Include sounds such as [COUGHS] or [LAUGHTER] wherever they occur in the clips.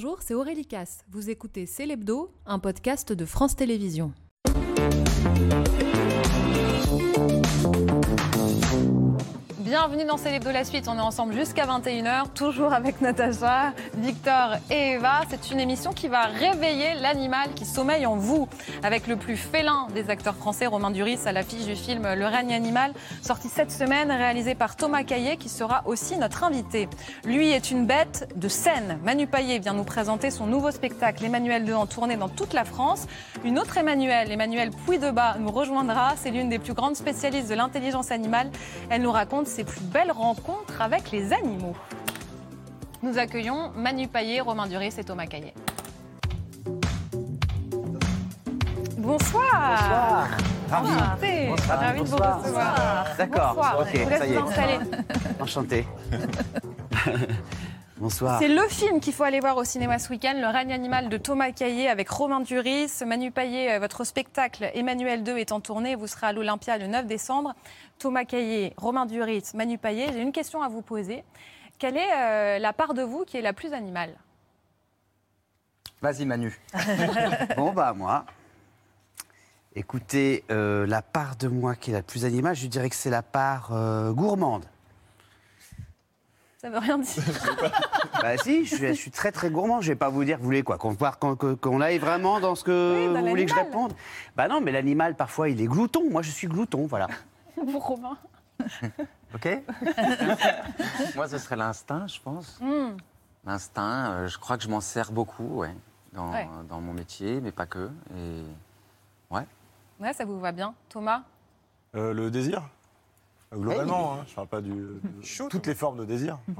Bonjour, c'est Aurélie Casse. Vous écoutez C'est l'Hebdo, un podcast de France Télévisions. Bienvenue dans Célébdo la suite. On est ensemble jusqu'à 21h, toujours avec Natacha, Victor et Eva. C'est une émission qui va réveiller l'animal qui sommeille en vous. Avec le plus félin des acteurs français, Romain Duris, à l'affiche du film Le règne animal, sorti cette semaine, réalisé par Thomas Caillet, qui sera aussi notre invité. Lui est une bête de scène. Manu Paillet vient nous présenter son nouveau spectacle, Emmanuel 2, en tournée dans toute la France. Une autre Emmanuel, Emmanuel Puy-de-Bas, nous rejoindra. C'est l'une des plus grandes spécialistes de l'intelligence animale. Elle nous raconte ses plus belles rencontres avec les animaux. Nous accueillons Manu Paillet, Romain Duris et Thomas Caillet. Bonsoir. Bonsoir. Ravi. Bonsoir. Ravi de vous recevoir. D'accord. Ok, ça y est. Enchanté. [LAUGHS] Bonsoir. C'est le film qu'il faut aller voir au cinéma ce week-end, Le règne animal de Thomas Caillet avec Romain Duris. Manu Paillet, euh, votre spectacle Emmanuel 2 est en tournée. Vous serez à l'Olympia le 9 décembre. Thomas Caillet, Romain Duris, Manu Paillet. J'ai une question à vous poser. Quelle est euh, la part de vous qui est la plus animale? Vas-y Manu. [LAUGHS] Bon, bah, moi. Écoutez, euh, la part de moi qui est la plus animale, je dirais que c'est la part euh, gourmande. Ça veut rien dire. [LAUGHS] Bah si, je suis, je suis très très gourmand. Je vais pas vous dire, vous voulez quoi Qu'on qu'on- qu'on aille vraiment dans ce que Oui, dans vous voulez que je réponde Bah non, mais l'animal parfois il est glouton. Moi je suis glouton, voilà. [LAUGHS] Vous, Romain [LAUGHS] Ok [LAUGHS] Moi, ce serait l'instinct, je pense. Hmm. L'instinct, euh, je crois que je m'en sers beaucoup, ouais, dans, Ouais. dans mon métier, mais pas que. Et ouais. Ouais, ça vous va bien. Thomas Euh, le désir? Globalement, hein, je parle pas du, de toutes les formes de désir. ouais.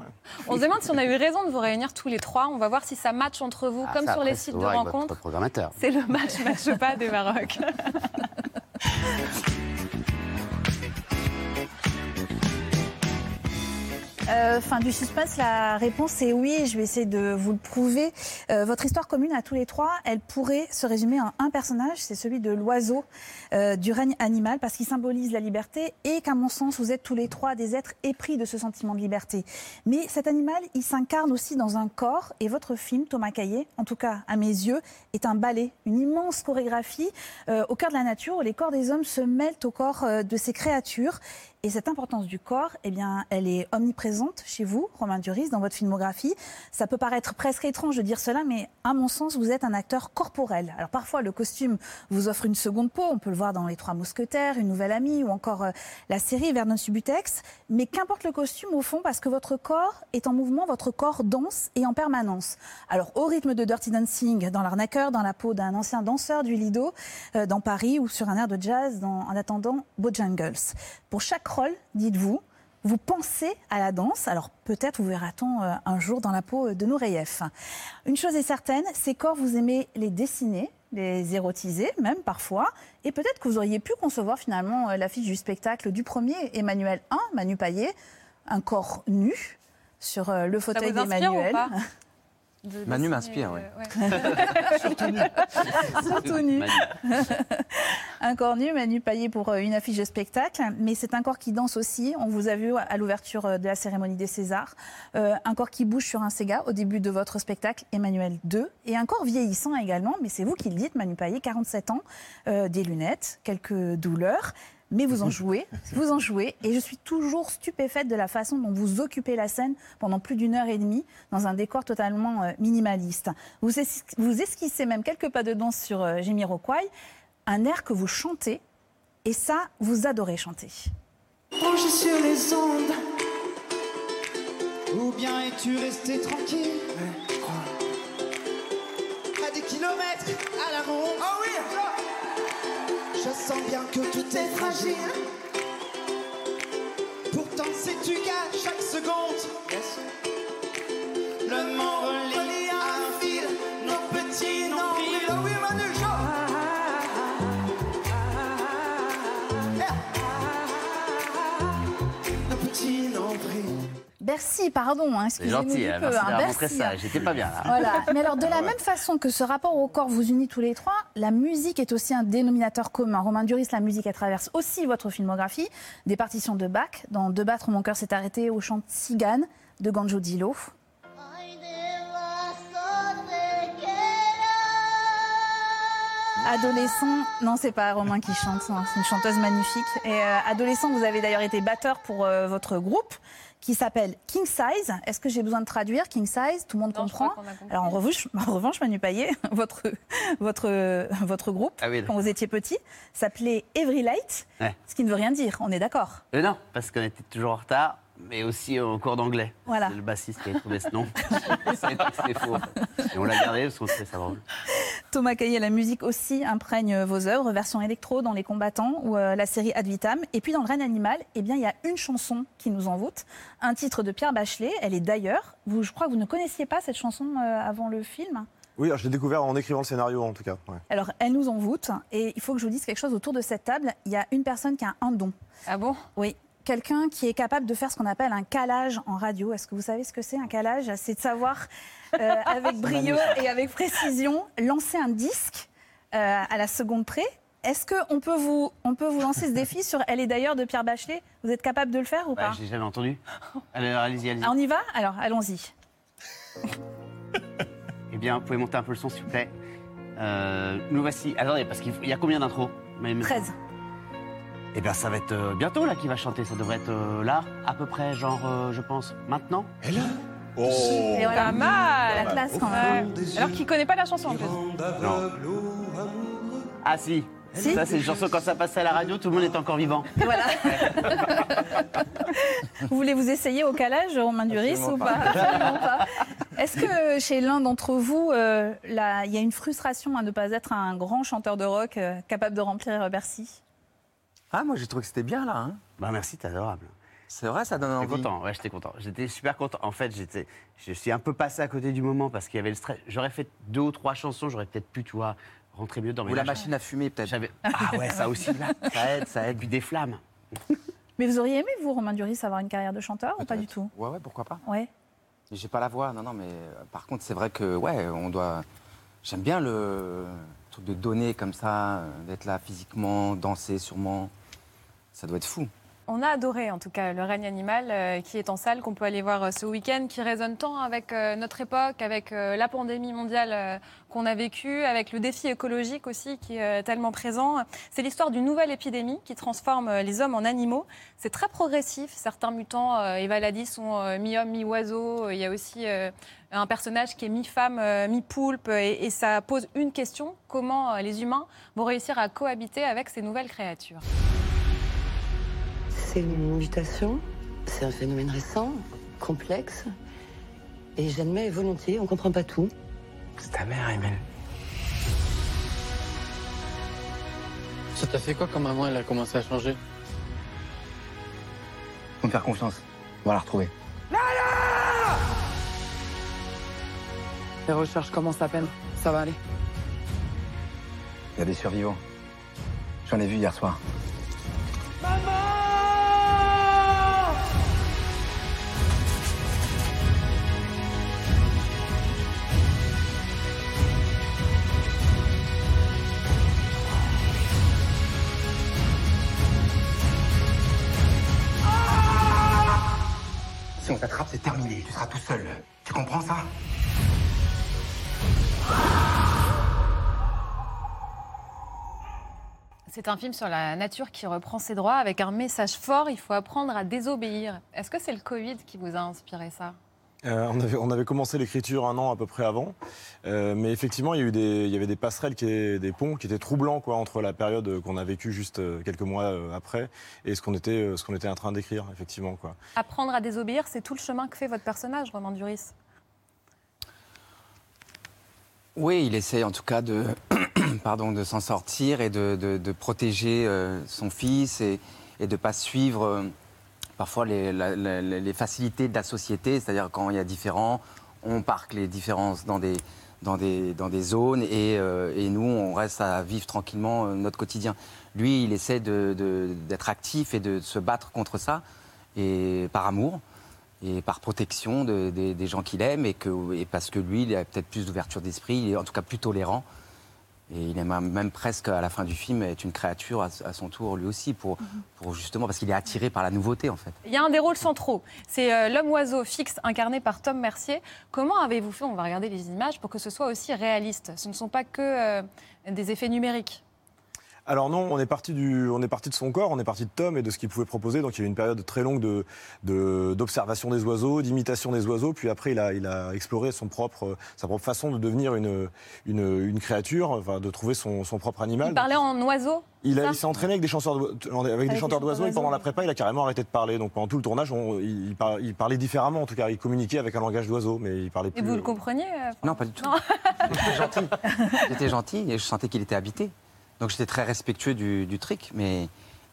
On se demande si on a eu raison de vous réunir tous les trois. On va voir si ça match entre vous, Ah, comme sur les sites de rencontres. C'est le match match pas des Maroc. Euh, fin du suspense, la réponse est oui, je vais essayer de vous le prouver. Euh, votre histoire commune à tous les trois, elle pourrait se résumer en un personnage, c'est celui de l'oiseau euh, du règne animal, parce qu'il symbolise la liberté et qu'à mon sens, vous êtes tous les trois des êtres épris de ce sentiment de liberté. Mais cet animal, il s'incarne aussi dans un corps, et votre film, Thomas Caillet, en tout cas à mes yeux, est un ballet, une immense chorégraphie au cœur de la nature, où les corps des hommes se mêlent au corps de ces créatures. Et cette importance du corps, eh bien, elle est omniprésente chez vous, Romain Duris, dans votre filmographie. Ça peut paraître presque étrange de dire cela, mais à mon sens, vous êtes un acteur corporel. Alors parfois, le costume vous offre une seconde peau. On peut le voir dans Les Trois Mousquetaires, Une Nouvelle Amie ou encore euh, la série Vernon Subutex. Mais qu'importe le costume, au fond, parce que votre corps est en mouvement, votre corps danse et en permanence. Alors au rythme de Dirty Dancing, dans l'arnaqueur, dans la peau d'un ancien danseur du Lido, euh, dans Paris ou sur un air de jazz dans, en attendant Bojangles. Pour chaque dites-vous, vous pensez à la danse. Alors peut-être vous verra-t-on euh, un jour dans la peau de Nureyev. Une chose est certaine, ces corps, vous aimez les dessiner, les érotiser même parfois. Et peut-être que vous auriez pu concevoir finalement euh, l'affiche du spectacle du premier Emmanuel 1, Manu Paillet, un corps nu sur euh, le fauteuil d'Emmanuel. [LAUGHS] De Manu dessiner, m'inspire, euh, ouais. [LAUGHS] Surtout nu. Manu. [LAUGHS] Un corps nu, Manu Paillet pour euh, une affiche de spectacle, mais c'est un corps qui danse aussi. On vous a vu à l'ouverture euh, de la cérémonie des Césars. Euh, un corps qui bouge sur un Sega au début de votre spectacle, Emmanuel 2. Et un corps vieillissant également, mais c'est vous qui le dites, Manu Paillet, 47 ans, euh, des lunettes, quelques douleurs. Mais vous en [LAUGHS] jouez, vous en jouez, et je suis toujours stupéfaite de la façon dont vous occupez la scène pendant plus d'une heure et demie dans un décor totalement euh, minimaliste. Vous, es- vous esquissez même quelques pas de danse sur euh, Jamiroquai, un air que vous chantez, et ça, vous adorez chanter. Branché sur les ondes. Ou bien es-tu resté tranquille? À des kilomètres à la ronde. Oui! Je sens bien que tout est fragile. Pourtant sais-tu qu'à chaque seconde Le monde relie Bercy, pardon, hein, C'est excusez-nous gentil, du hein, peu. merci hein, Bercy, ça. hein. J'étais pas bien là. Voilà. Mais alors, de [LAUGHS] la même façon que ce rapport au corps vous unit tous les trois, la musique est aussi un dénominateur commun. Romain Duris, la musique, elle traverse aussi votre filmographie. Des partitions de Bach, dans De battre, mon cœur s'est arrêté, au chant Tzigane de Ganjo Dilo. Adolescent, non, c'est pas Romain qui chante, c'est une chanteuse magnifique. Et euh, adolescent, vous avez d'ailleurs été batteur pour euh, votre groupe qui s'appelle King Size. Est-ce que j'ai besoin de traduire King Size? Tout le monde Non, comprend. Alors en revanche, [LAUGHS] en revanche, Manu Payet, [LAUGHS] votre, votre, votre groupe, Ah oui. quand vous étiez petit, s'appelait Every Light, Ouais. ce qui ne veut rien dire, on est d'accord. Euh, non, parce qu'on était toujours en retard, mais aussi en cours d'anglais. Voilà. C'est le bassiste qui a trouvé ce nom. [LAUGHS] C'était faux. Et on l'a gardé parce qu'on trouvait ça drôle. Thomas Caillet, la musique aussi imprègne vos œuvres, version électro dans Les Combattants ou euh, la série Ad Vitam. Et puis dans Le Règne Animal, eh bien, il y a une chanson qui nous envoûte, un titre de Pierre Bachelet. Elle est d'ailleurs, vous, je crois que vous ne connaissiez pas cette chanson euh, avant le film? Oui, je l'ai découvert en écrivant le scénario en tout cas. ouais. Alors, elle nous envoûte et il faut que je vous dise quelque chose autour de cette table. Il y a une personne qui a un don. Ah bon? Oui. Quelqu'un qui est capable de faire ce qu'on appelle un calage en radio. Est-ce que vous savez ce que c'est un calage? C'est de savoir, euh, [LAUGHS] avec brio et avec précision, lancer un disque euh, à la seconde près. Est-ce qu'on peut, vous, on peut vous lancer ce [LAUGHS] défi sur Elle est d'ailleurs de Pierre Bachelet? Vous êtes capable de le faire ou Bah, pas? J'ai jamais entendu. [LAUGHS] Alors, allez-y, allez-y. Ah, On y va? Alors, allons-y. Eh bien, vous pouvez monter un peu le son, s'il vous plaît. Euh, nous voici. Attendez, parce qu'il y a combien d'intros? Mais- 13. Eh bien, ça va être euh, bientôt là qui va chanter. Ça devrait être euh, là, à peu près, genre, euh, je pense, maintenant. Oh Et voilà. Pas mal La classe quand même. Ouais. Alors qu'il connaît pas la chanson en plus. Non. Ah si. Si Ça, c'est une chanson quand ça passait à la radio, tout le monde est encore vivant. Voilà. [LAUGHS] vous voulez vous essayer au calage, Romain Duris, Absolument ou pas, Absolument pas. Est-ce que chez l'un d'entre vous, euh, là, il y a une frustration à ne pas être un grand chanteur de rock euh, capable de remplir Bercy? Ah, moi j'ai trouvé que c'était bien là. hein. Bah merci, t'es adorable. C'est vrai, ça donne J'étais envie. content, ouais, j'étais content. J'étais super content. En fait, j'étais, je suis un peu passé à côté du moment parce qu'il y avait le stress. J'aurais fait deux ou trois chansons, j'aurais peut-être pu, tu vois, rentrer mieux dans mes Ou la machine à fumer peut-être. Ah ouais, ça aussi, là. [LAUGHS] ça aide, ça aide. Puis des flammes. Mais vous auriez aimé, vous, Romain Duris, avoir une carrière de chanteur ou pas du tout? Ouais, ouais, pourquoi pas. Ouais. J'ai pas la voix, non, non, mais euh, par contre, c'est vrai que, ouais, on doit. J'aime bien le truc de donner comme ça, euh, d'être là physiquement, danser sûrement. Ça doit être fou. On a adoré en tout cas le règne animal euh, qui est en salle, qu'on peut aller voir euh, ce week-end, qui résonne tant avec euh, notre époque, avec la pandémie mondiale qu'on a vécue, avec le défi écologique aussi qui est tellement présent. C'est l'histoire d'une nouvelle épidémie qui transforme les hommes en animaux. C'est très progressif. Certains mutants, l'a dit, sont euh, mi-homme, mi-oiseau. Il y a aussi un personnage qui est mi-femme, mi-poulpe. Et, et ça pose une question comment les humains vont réussir à cohabiter avec ces nouvelles créatures? C'est une mutation, c'est un phénomène récent, complexe, et j'admets volontiers, on comprend pas tout. C'est ta mère, Emile. Ça t'a fait quoi quand maman elle a commencé à changer? Faut me faire confiance. On va la retrouver. Les recherches commencent à peine. Ça va aller. Il y a des survivants. J'en ai vu hier soir. Si on t'attrape, c'est terminé. Tu seras tout seul. Tu comprends ça? C'est un film sur la nature qui reprend ses droits avec un message fort, il faut apprendre à désobéir. Est-ce que c'est le Covid qui vous a inspiré ça? Euh, on, avait, on avait commencé l'écriture un an à peu près avant, Euh, mais effectivement, il y, a eu des, il y avait des passerelles, qui étaient- des ponts qui étaient troublants quoi, entre la période qu'on a vécue juste euh, quelques mois après et ce qu'on était, ce qu'on était en train d'écrire, effectivement. Quoi. Apprendre à désobéir, c'est tout le chemin que fait votre personnage, Romain Duris. Oui, il essaie en tout cas de, [COUGHS] pardon, de s'en sortir et de, de- de protéger son fils et, et de ne pas suivre euh, parfois les, facilités de la société. C'est-à-dire quand il y a différents, on parque les différences dans des, zones et, euh, et nous, on reste à vivre tranquillement euh, notre quotidien. Lui, il essaie d'être actif et de se battre contre ça, et par amour et par protection de- des- gens qu'il aime et parce que lui, il a peut-être plus d'ouverture d'esprit, il est en tout cas plus tolérant. Et il est même, presque à la fin du film être une créature à, son tour lui aussi, pour, pour justement parce qu'il est attiré par la nouveauté en fait. Il y a un des rôles centraux. C'est euh, l'homme oiseau fixe incarné par Tom Mercier. Comment avez-vous fait On va regarder les images pour que ce soit aussi réaliste? Ce ne sont pas que euh, des effets numériques. Alors non, on est parti du, on est parti de son corps, on est parti de Tom et de ce qu'il pouvait proposer. Donc il y a eu une période très longue de, de- d'observation des oiseaux, d'imitation des oiseaux. Puis après, il a, il a exploré son propre, sa propre façon de devenir une, une, une créature, enfin, de trouver son, son propre animal. Il parlait en oiseau Il, il s'est entraîné avec des chanteurs, d'o- avec des des chanteurs d'oiseaux et pendant la prépa, il a carrément arrêté de parler. Donc pendant tout le tournage, on- il, il par- il parlait différemment. En tout cas, il communiquait avec un langage d'oiseau, mais il parlait Et plus. vous le compreniez euh, Non, pas du tout. J'étais gentil. J'étais gentil et je sentais qu'il était habité. Donc j'étais très respectueux du, du trick, mais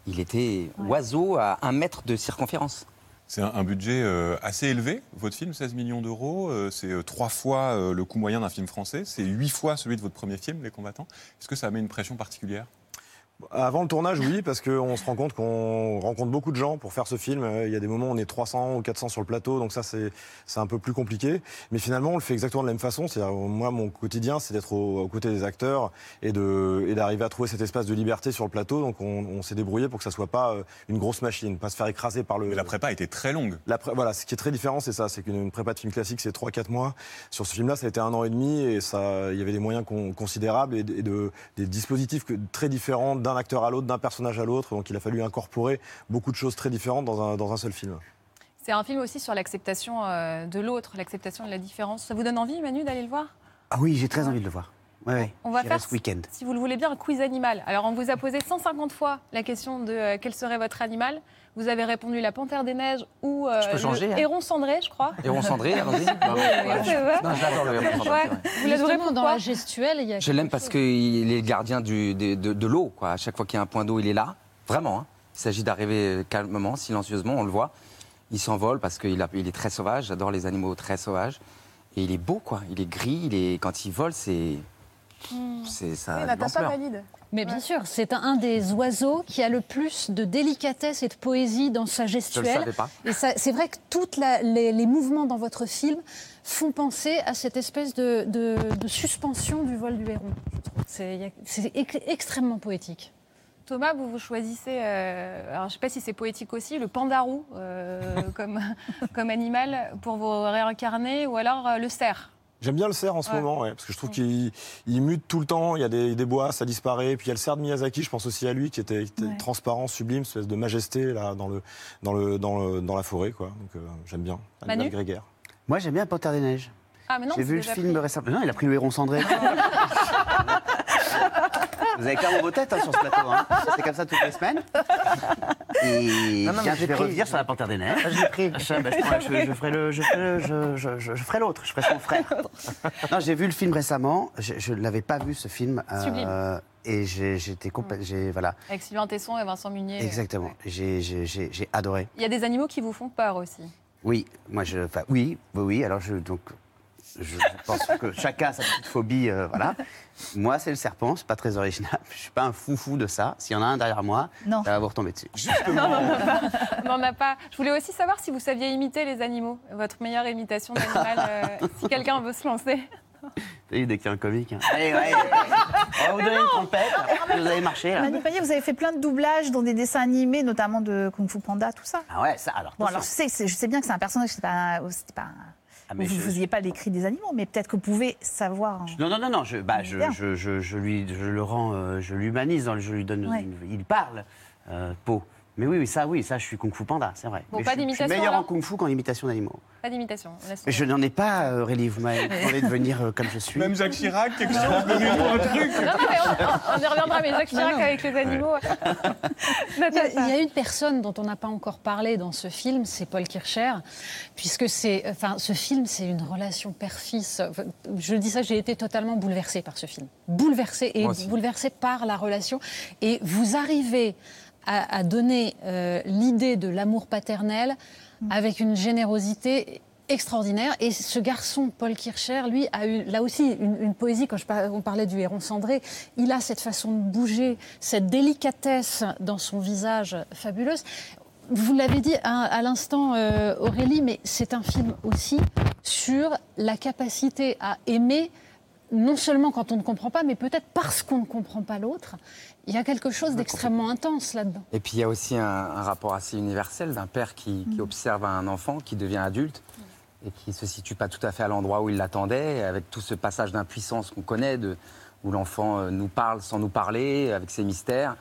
il était oiseau à un mètre de circonférence. C'est un, un budget euh, assez élevé, votre film, 16 millions d'euros. euh, c'est euh, trois fois euh, le coût moyen d'un film français. C'est huit fois celui de votre premier film, Les Combattants. Est-ce que ça met une pression particulière? Avant le tournage, oui, parce qu'on se rend compte qu'on rencontre beaucoup de gens pour faire ce film. Euh, Il y a des moments où on est 300 ou 400 sur le plateau, donc ça, c'est c'est un peu plus compliqué. Mais finalement, on le fait exactement de la même façon. C'est-à-dire, moi, mon quotidien, c'est d'être au- aux côtés des acteurs et d'arriver à trouver cet espace de liberté sur le plateau. Donc, on, on s'est débrouillé pour que ça soit pas euh, une grosse machine, pas se faire écraser par le. Mais la prépa était très longue. La pré- voilà, ce qui est très différent, c'est ça, c'est qu'une une prépa de film classique, c'est 3-4 mois. Sur ce film-là, ça a été un an et demi et ça, il y avait des moyens con- considérables et, de- et de, des dispositifs très différents d'un acteur à l'autre, d'un personnage à l'autre. Donc il a fallu incorporer beaucoup de choses très différentes dans un, dans un seul film. C'est un film aussi sur l'acceptation euh, de l'autre, l'acceptation de la différence. Ça vous donne envie, Manu, d'aller le voir? Ah oui, j'ai très envie de le voir. Ouais, ouais. On va faire ce week-end. Si vous le voulez bien, un quiz animal. Alors, on vous a posé 150 fois la question de euh, quel serait votre animal. Vous avez répondu la panthère des neiges ou euh, Je peux changer, le hein. héron cendré, je crois. Héron cendré, allons-y. [LAUGHS] J'adore le héron cendré. Vous l'adorez dans la gestuelle, il y a. Je l'aime parce qu'il est le gardien du- de, de- de l'eau. quoi. À chaque fois qu'il y a un point d'eau, il est là. Vraiment. hein. Il s'agit d'arriver calmement, silencieusement, on le voit. Il s'envole parce qu'il a- il est très sauvage. J'adore les animaux très sauvages. Et il est beau, quoi. Il est gris. Il est... Quand il vole, c'est. C'est ça. Oui, Natacha l'ampleur. valide. Mais bien sûr, c'est un, un des oiseaux qui a le plus de délicatesse et de poésie dans sa Je le gestuelle. savais pas. Et ça- c'est vrai que tous les, les mouvements dans votre film font penser à cette espèce de, de- de suspension du vol du héron. je. C'est c'est extrêmement poétique. Thomas, vous vous choisissez, euh, alors je ne sais pas si c'est poétique aussi, le pandarou euh, [LAUGHS] comme, comme animal pour vous réincarner, ou alors euh, le cerf. J'aime bien le cerf en ce Ouais. moment, ouais, parce que je trouve qu'il il mute tout le temps. Il y a des, des bois, ça disparaît. Puis il y a le cerf de Miyazaki, je pense aussi à lui, qui était, qui était Ouais. transparent, sublime, espèce de majesté là dans le dans le dans, le- dans la forêt, quoi. Donc euh, j'aime bien. Animal Manu grégaire. Moi, j'aime bien panthère des neiges. Ah, J'ai vu le film pris. récemment. Non, il a pris le héron cendré. [LAUGHS] [LAUGHS] Vous avez clairement vos têtes hein, sur ce plateau. hein. C'est comme ça toutes les semaines. Et Non, non, mais tiens, j'ai je vais pris. revenir sur la panthère des neiges. Je l'ai pris. Je, bah, je je- je ferai le, je ferai le- je- je- je- je ferai l'autre. Je ferai son frère. [LAUGHS] Non, j'ai vu le film récemment. Je ne l'avais pas vu ce film. euh, Sublime. et j'ai- j'étais complètement. j'ai- Voilà, Avec Sylvain Tesson et Vincent Munier. exactement. Ouais. J'ai- J'ai j'ai- j'ai adoré. Il y a des animaux qui vous font peur aussi. Oui, moi je. Enfin, oui, oui, oui. Alors je donc. Je, pense que chacun a sa petite phobie, euh, voilà. Moi, c'est le serpent, c'est pas très original. Je suis pas un foufou de ça. S'il y en a un derrière moi, Non. ça va vous retomber dessus. On n'en a pas. Je voulais aussi savoir si vous saviez imiter les animaux. Votre meilleure imitation d'animal, euh, si quelqu'un veut se lancer. Qu'il y a un comique. hein. Allez, ouais. [LAUGHS] On va vous donner une trompette. Vous allez marcher là. Manu Payet, vous avez fait plein de doublages dans des dessins animés, notamment de Kung Fu Panda, tout ça. Ah ouais, ça alors. Bon, alors je sais, c'est- je sais bien que c'est un personnage, c'est pas, c'était pas, Ah, mais vous je- ne faisiez pas l'écrit des animaux, mais peut-être que vous pouvez savoir. hein. Non, non, non, non. Je, bah, je, je, je, je lui, je le rends, euh, je l'humanise. Je lui donne. Ouais. une- il parle. Euh, peau. Mais oui, oui, ça, oui, ça, je suis kung fu panda, c'est vrai. Bon, Mais pas je, suis- je d'imitation, suis meilleur en alors kung fu qu'en imitation d'animaux. Pas d'imitation. on laisse Mais je n'en ai pas, euh, Aurélie. Vous m'avez demandé de venir euh, comme je suis. Même Jacques Chirac, quelque chose, donnez-nous un truc. Non, non, mais on, on y reviendra, mais Jacques Chirac avec les animaux. [LAUGHS] Il y, a, il Natacha. y a une personne dont on n'a pas encore parlé dans ce film, c'est Paul Kircher, puisque c'est, enfin, ce film, c'est une relation père-fils. Enfin, Je dis ça, j'ai été totalement bouleversée par ce film, bouleversée et Moi aussi. bouleversée par la relation. Et vous arrivez à, à donner euh, l'idée de l'amour paternel avec une générosité extraordinaire. Et ce garçon, Paul Kircher, lui, a eu là aussi une, une poésie. Quand je on parlait du héron cendré, il a cette façon de bouger, cette délicatesse dans son visage fabuleuse. Vous l'avez dit à, à l'instant, euh, Aurélie, mais c'est un film aussi sur la capacité à aimer non seulement quand on ne comprend pas, mais peut-être parce qu'on ne comprend pas l'autre, il y a quelque chose d'extrêmement intense là-dedans. Et puis il y a aussi un, un rapport assez universel d'un père qui, qui observe un enfant qui devient adulte et qui se situe pas tout à fait à l'endroit où il l'attendait, avec tout ce passage d'impuissance qu'on connaît, de, où l'enfant euh, nous parle sans nous parler, avec ses mystères.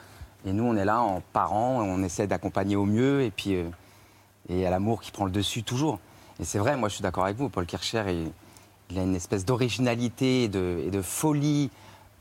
Et nous, on est là en parents, on essaie d'accompagner au mieux, et puis euh, et il y a l'amour qui prend le dessus toujours. Et c'est vrai, moi je suis d'accord avec vous, Paul Kircher, il, il a une espèce d'originalité et de, et de folie,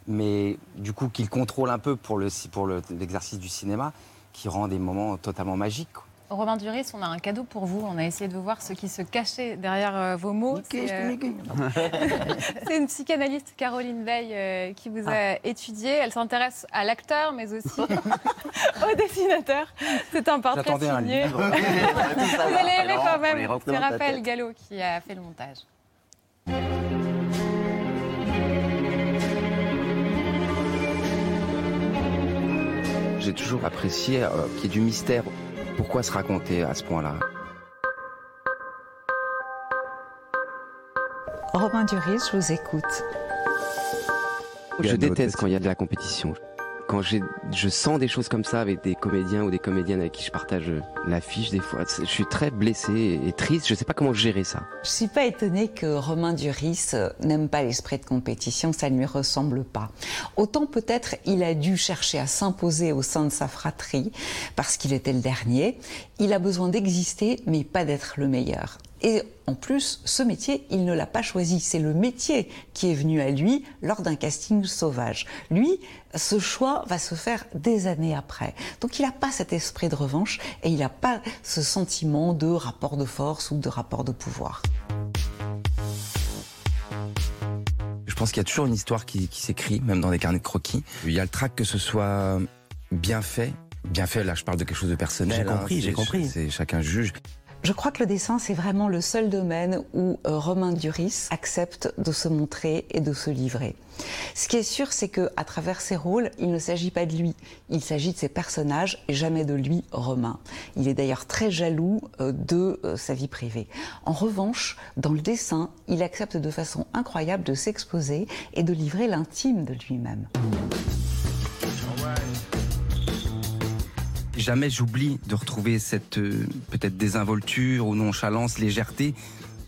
mais du coup qu'il contrôle un peu pour le- pour le- l'exercice du cinéma, qui rend des moments totalement magiques. quoi. Romain Duris, on a un cadeau pour vous. On a essayé de voir ce qui se cachait derrière euh, vos mots. C'est euh, [LAUGHS] c'est une psychanalyste, Caroline Veil, euh, qui vous a étudié. Elle s'intéresse à l'acteur, mais aussi [LAUGHS] au dessinateur. C'est un portrait J'attendais un signé. livre. [LAUGHS] Vous allez aimer quand même. C'est Raphaël. Gallo qui a fait le montage. J'ai toujours apprécié euh, qu'il y ait du mystère. Pourquoi se raconter à ce point-là? Romain Duris, je vous écoute. Je déteste quand il y a de la compétition. Quand je sens des choses comme ça avec des comédiens ou des comédiennes avec qui je partage euh, l'affiche, des fois, je suis très blessé et triste. Je sais pas comment gérer ça. Je suis pas étonnée que Romain Duris euh, n'aime pas l'esprit de compétition, ça ne lui ressemble pas. Autant peut-être il a dû chercher à s'imposer au sein de sa fratrie parce qu'il était le dernier. Il a besoin d'exister, mais pas d'être le meilleur. Et en plus, ce métier, il ne l'a pas choisi. C'est le métier qui est venu à lui lors d'un casting sauvage. Lui, ce choix va se faire des années après. Donc il n'a pas cet esprit de revanche et il n'a pas ce sentiment de rapport de force ou de rapport de pouvoir. Je pense qu'il y a toujours une histoire qui, qui s'écrit, même dans des carnets de croquis. Il y a le trac que ce soit bien fait. Bien fait, là, je parle de quelque chose de personnel. J'ai compris, hein, j'ai c'est- compris. C'est chacun juge. Je crois que le dessin, c'est vraiment le seul domaine où euh, Romain Duris accepte de se montrer et de se livrer. Ce qui est sûr, c'est que à travers ses rôles, il ne s'agit pas de lui, il s'agit de ses personnages et jamais de lui, Romain. Il est d'ailleurs très jaloux euh, de euh, sa vie privée. En revanche, dans le dessin, il accepte de façon incroyable de s'exposer et de livrer l'intime de lui-même. Jamais j'oublie de retrouver cette euh, peut-être désinvolture ou nonchalance, légèreté,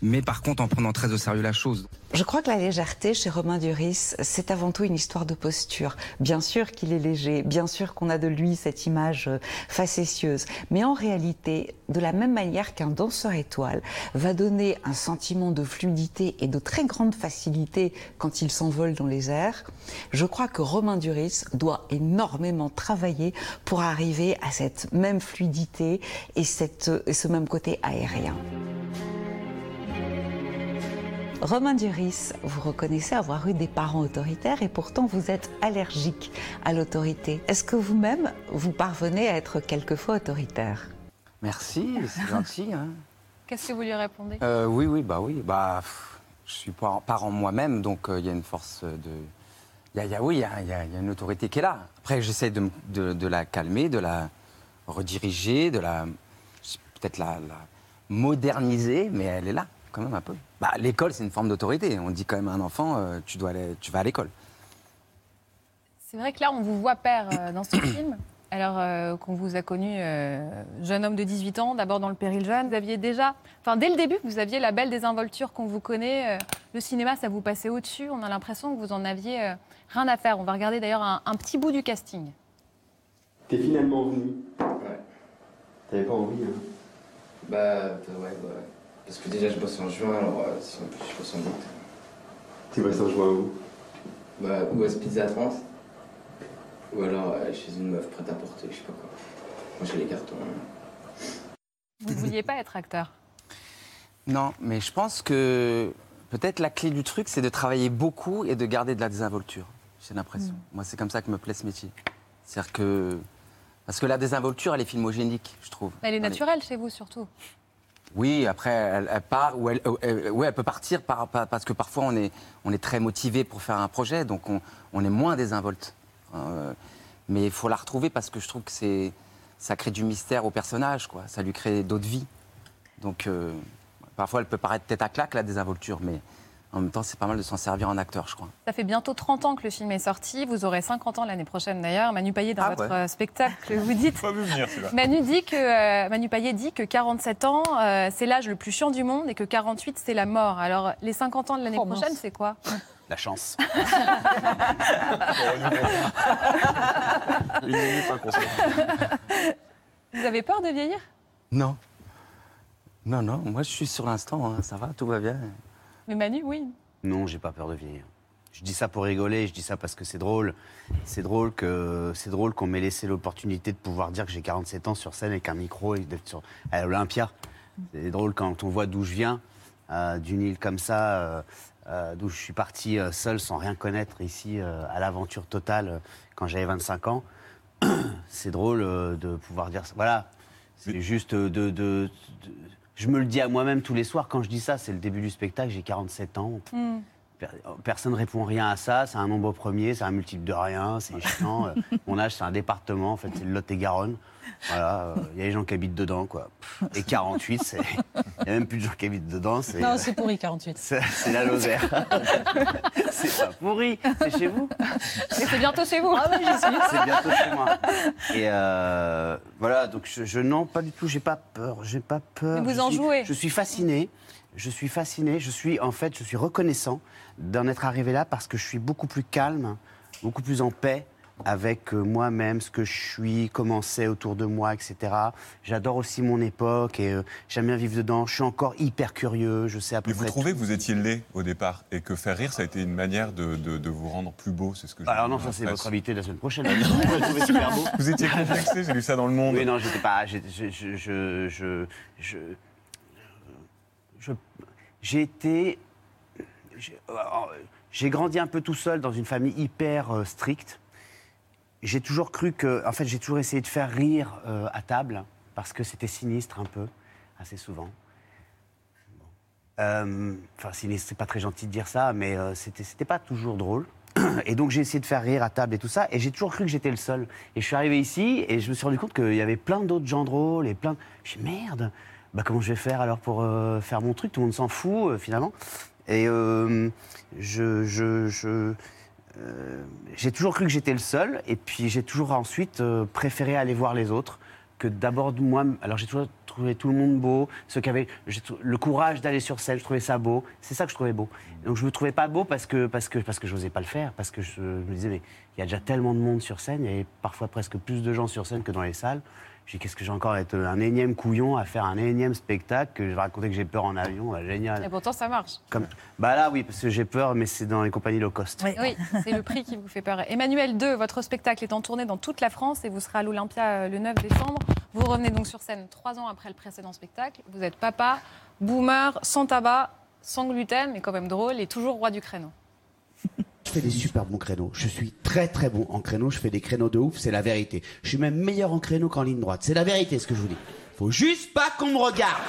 mais par contre en prenant très au sérieux la chose. Je crois que la légèreté chez Romain Duris, c'est avant tout une histoire de posture. Bien sûr qu'il est léger, bien sûr qu'on a de lui cette image euh, facétieuse, mais en réalité, de la même manière qu'un danseur étoile va donner un sentiment de fluidité et de très grande facilité quand il s'envole dans les airs, je crois que Romain Duris doit énormément travailler pour arriver à cette même fluidité et, ce même côté aérien. Romain Duris, vous reconnaissez avoir eu des parents autoritaires et pourtant vous êtes allergique à l'autorité. Est-ce que vous-même, vous parvenez à être quelquefois autoritaire? Merci, c'est [LAUGHS] gentil. hein. Qu'est-ce que vous lui répondez? Euh, oui, oui, bah oui. Bah, pff, je suis pas parent moi-même, donc euh, il y a une force de. Il y a, y a- oui, il y a, il y a- il y a une autorité qui est là. Après, j'essaie de, me- de- de la calmer, de la rediriger, de la. peut-être la, la moderniser, mais elle est là, quand même un peu. Bah, l'école, c'est une forme d'autorité. On dit quand même à un enfant, euh, tu, dois aller, tu vas à l'école. C'est vrai que là, on vous voit père euh, dans ce film. Alors euh, qu'on vous a connu euh, jeune homme de 18 ans, d'abord dans le péril jeune, vous aviez déjà, enfin dès le début, vous aviez la belle désinvolture qu'on vous connaît. euh, le cinéma, ça vous passait au-dessus. On a l'impression que vous en aviez euh, rien à faire. On va regarder d'ailleurs un, un petit bout du casting. T'es finalement venu. Ouais. T'avais pas envie, hein? Bah, euh, ouais, bah, ouais. Parce que déjà, je bosse en juin, alors euh, si en plus je bosse en août. Tu bosses en juin où? Bah, ou à Pizza France. Ou alors euh, chez une meuf prête à porter, je sais pas quoi. Moi, j'ai les cartons. Vous ne vouliez pas être acteur? Non, mais je pense que peut-être la clé du truc, c'est de travailler beaucoup et de garder de la désinvolture. J'ai l'impression. Moi, c'est comme ça que me plaît ce métier. C'est-à-dire que. Parce que la désinvolture, elle est filmogénique, je trouve. Elle est naturelle chez vous surtout. Oui, après, elle, part, ou elle, euh, elle peut partir par- par- parce que parfois on est, très motivé pour faire un projet, donc on, est moins désinvolte. Euh, mais il faut la retrouver parce que je trouve que c'est, ça crée du mystère au personnage, quoi. Ça lui crée d'autres vies. Donc, euh, parfois, elle peut paraître tête à claque, la désinvolture, mais En même temps, c'est pas mal de s'en servir en acteur, je crois. Ça fait bientôt 30 ans que le film est sorti. Vous aurez 50 ans l'année prochaine d'ailleurs. Manu Payet, dans Ah votre ouais. euh, spectacle, vous dites. [LAUGHS] Pas vu venir celui-là. Manu, dit que, euh, Manu Payet dit que 47 ans, euh, c'est l'âge le plus chiant du monde et que 48, c'est la mort. Alors, les 50 ans de l'année Oh, prochaine, c'est quoi? La chance. [LAUGHS] Vous avez peur de vieillir? Non. Non, non, moi je suis sur l'instant, hein, ça va, tout va bien. Mais Manu, oui. Non, j'ai pas peur de vieillir. Je dis ça pour rigoler, je dis ça parce que c'est drôle. C'est drôle que c'est drôle qu'on m'ait laissé l'opportunité de pouvoir dire que j'ai 47 ans sur scène avec un micro et d'être sur à l'Olympia. C'est drôle quand on voit d'où je viens, euh, d'une île comme ça, euh, euh, d'où je suis parti euh, seul sans rien connaître ici euh, à l'aventure totale quand j'avais 25 ans. [CLEARS THROAT] c'est drôle euh, de pouvoir dire ça. Voilà, c'est juste de, de- de- Je me le dis à moi-même tous les soirs quand je dis ça. C'est le début du spectacle. J'ai 47 ans. Hmm. Per- Personne ne répond rien à ça. C'est un nombre premier, c'est un multiple de rien, c'est chiant. Euh, [LAUGHS] Mon âge, c'est un département. En fait, c'est le Lot-et-Garonne. Voilà, euh, il y a des gens qui habitent dedans, quoi. Et [LAUGHS] 48, c'est- il n'y a même plus de gens qui habitent dedans. C'est Non, c'est pourri, 48. c'est- la Lozère. [LAUGHS] c'est pas pourri, c'est chez vous. Et c'est bientôt chez vous. Ah oui, j'y suis. C'est bientôt chez moi. Et euh, voilà, donc je, je- non, pas du tout, j'ai pas peur, j'ai pas peur. Mais vous Je en suis- jouez. Je suis fasciné, je suis fasciné, je suis en fait, je suis reconnaissant d'en être arrivé là parce que je suis beaucoup plus calme, beaucoup plus en paix avec euh, moi-même, ce que je suis, comment c'est autour de moi, etc. J'adore aussi mon époque et euh, j'aime bien vivre dedans. Je suis encore hyper curieux, je sais à peu Mais vous trouvez tout. que vous étiez laid au départ et que faire rire, ça a été une manière de, de- de vous rendre plus beau, c'est ce que je Alors non, ça c'est votre invité de la semaine prochaine. Super beau. Vous étiez complexé, j'ai lu ça dans le monde. Oui, non, j'étais pas. j'ai- je- je- je- je- J'ai été. J'ai- euh, J'ai grandi un peu tout seul dans une famille hyper euh, stricte. J'ai toujours cru que. En fait, j'ai toujours essayé de faire rire euh, à table parce que c'était sinistre un peu, assez souvent. Euh, Enfin, sinistre, c'est pas très gentil de dire ça, mais euh, c'était pas toujours drôle. Et donc j'ai essayé de faire rire à table et tout ça, et j'ai toujours cru que j'étais le seul. Et je suis arrivé ici et je me suis rendu compte qu'il y avait plein d'autres gens drôles et plein. Je suis merde. Bah comment je vais faire alors pour euh, faire mon truc? Tout le monde s'en fout euh, finalement. Et euh, je, je, je- euh, j'ai toujours cru que j'étais le seul, et puis j'ai toujours ensuite euh, préféré aller voir les autres que d'abord moi. Alors j'ai toujours trouvé tout le monde beau, ceux qui avaient le courage d'aller sur scène, je trouvais ça beau. C'est ça que je trouvais beau. Donc je me trouvais pas beau parce que parce que parce que j'osais pas le faire, parce que je, je me disais mais il y a déjà tellement de monde sur scène, il y avait parfois presque plus de gens sur scène que dans les salles. J'ai dit, qu'est-ce que j'ai encore à être un énième couillon à faire un énième spectacle que je vais raconter que j'ai peur en avion, Ah, génial. Et pourtant, ça marche. Comme... Bah là oui parce que j'ai peur, mais c'est dans les compagnies low cost. Oui, [LAUGHS] c'est le prix qui vous fait peur. Emmanuel 2, votre spectacle est en tournée dans toute la France et vous serez à l'Olympia euh, le 9 décembre. Vous revenez donc sur scène trois ans après le précédent spectacle. Vous êtes papa, boomer, sans tabac, sans gluten, mais quand même drôle et toujours roi du créneau. Je fais des super bons créneaux. Je suis très très bon en créneau. Je fais des créneaux de ouf, c'est la vérité. Je suis même meilleur en créneau qu'en ligne droite. C'est la vérité ce que je vous dis. Faut juste pas qu'on me regarde.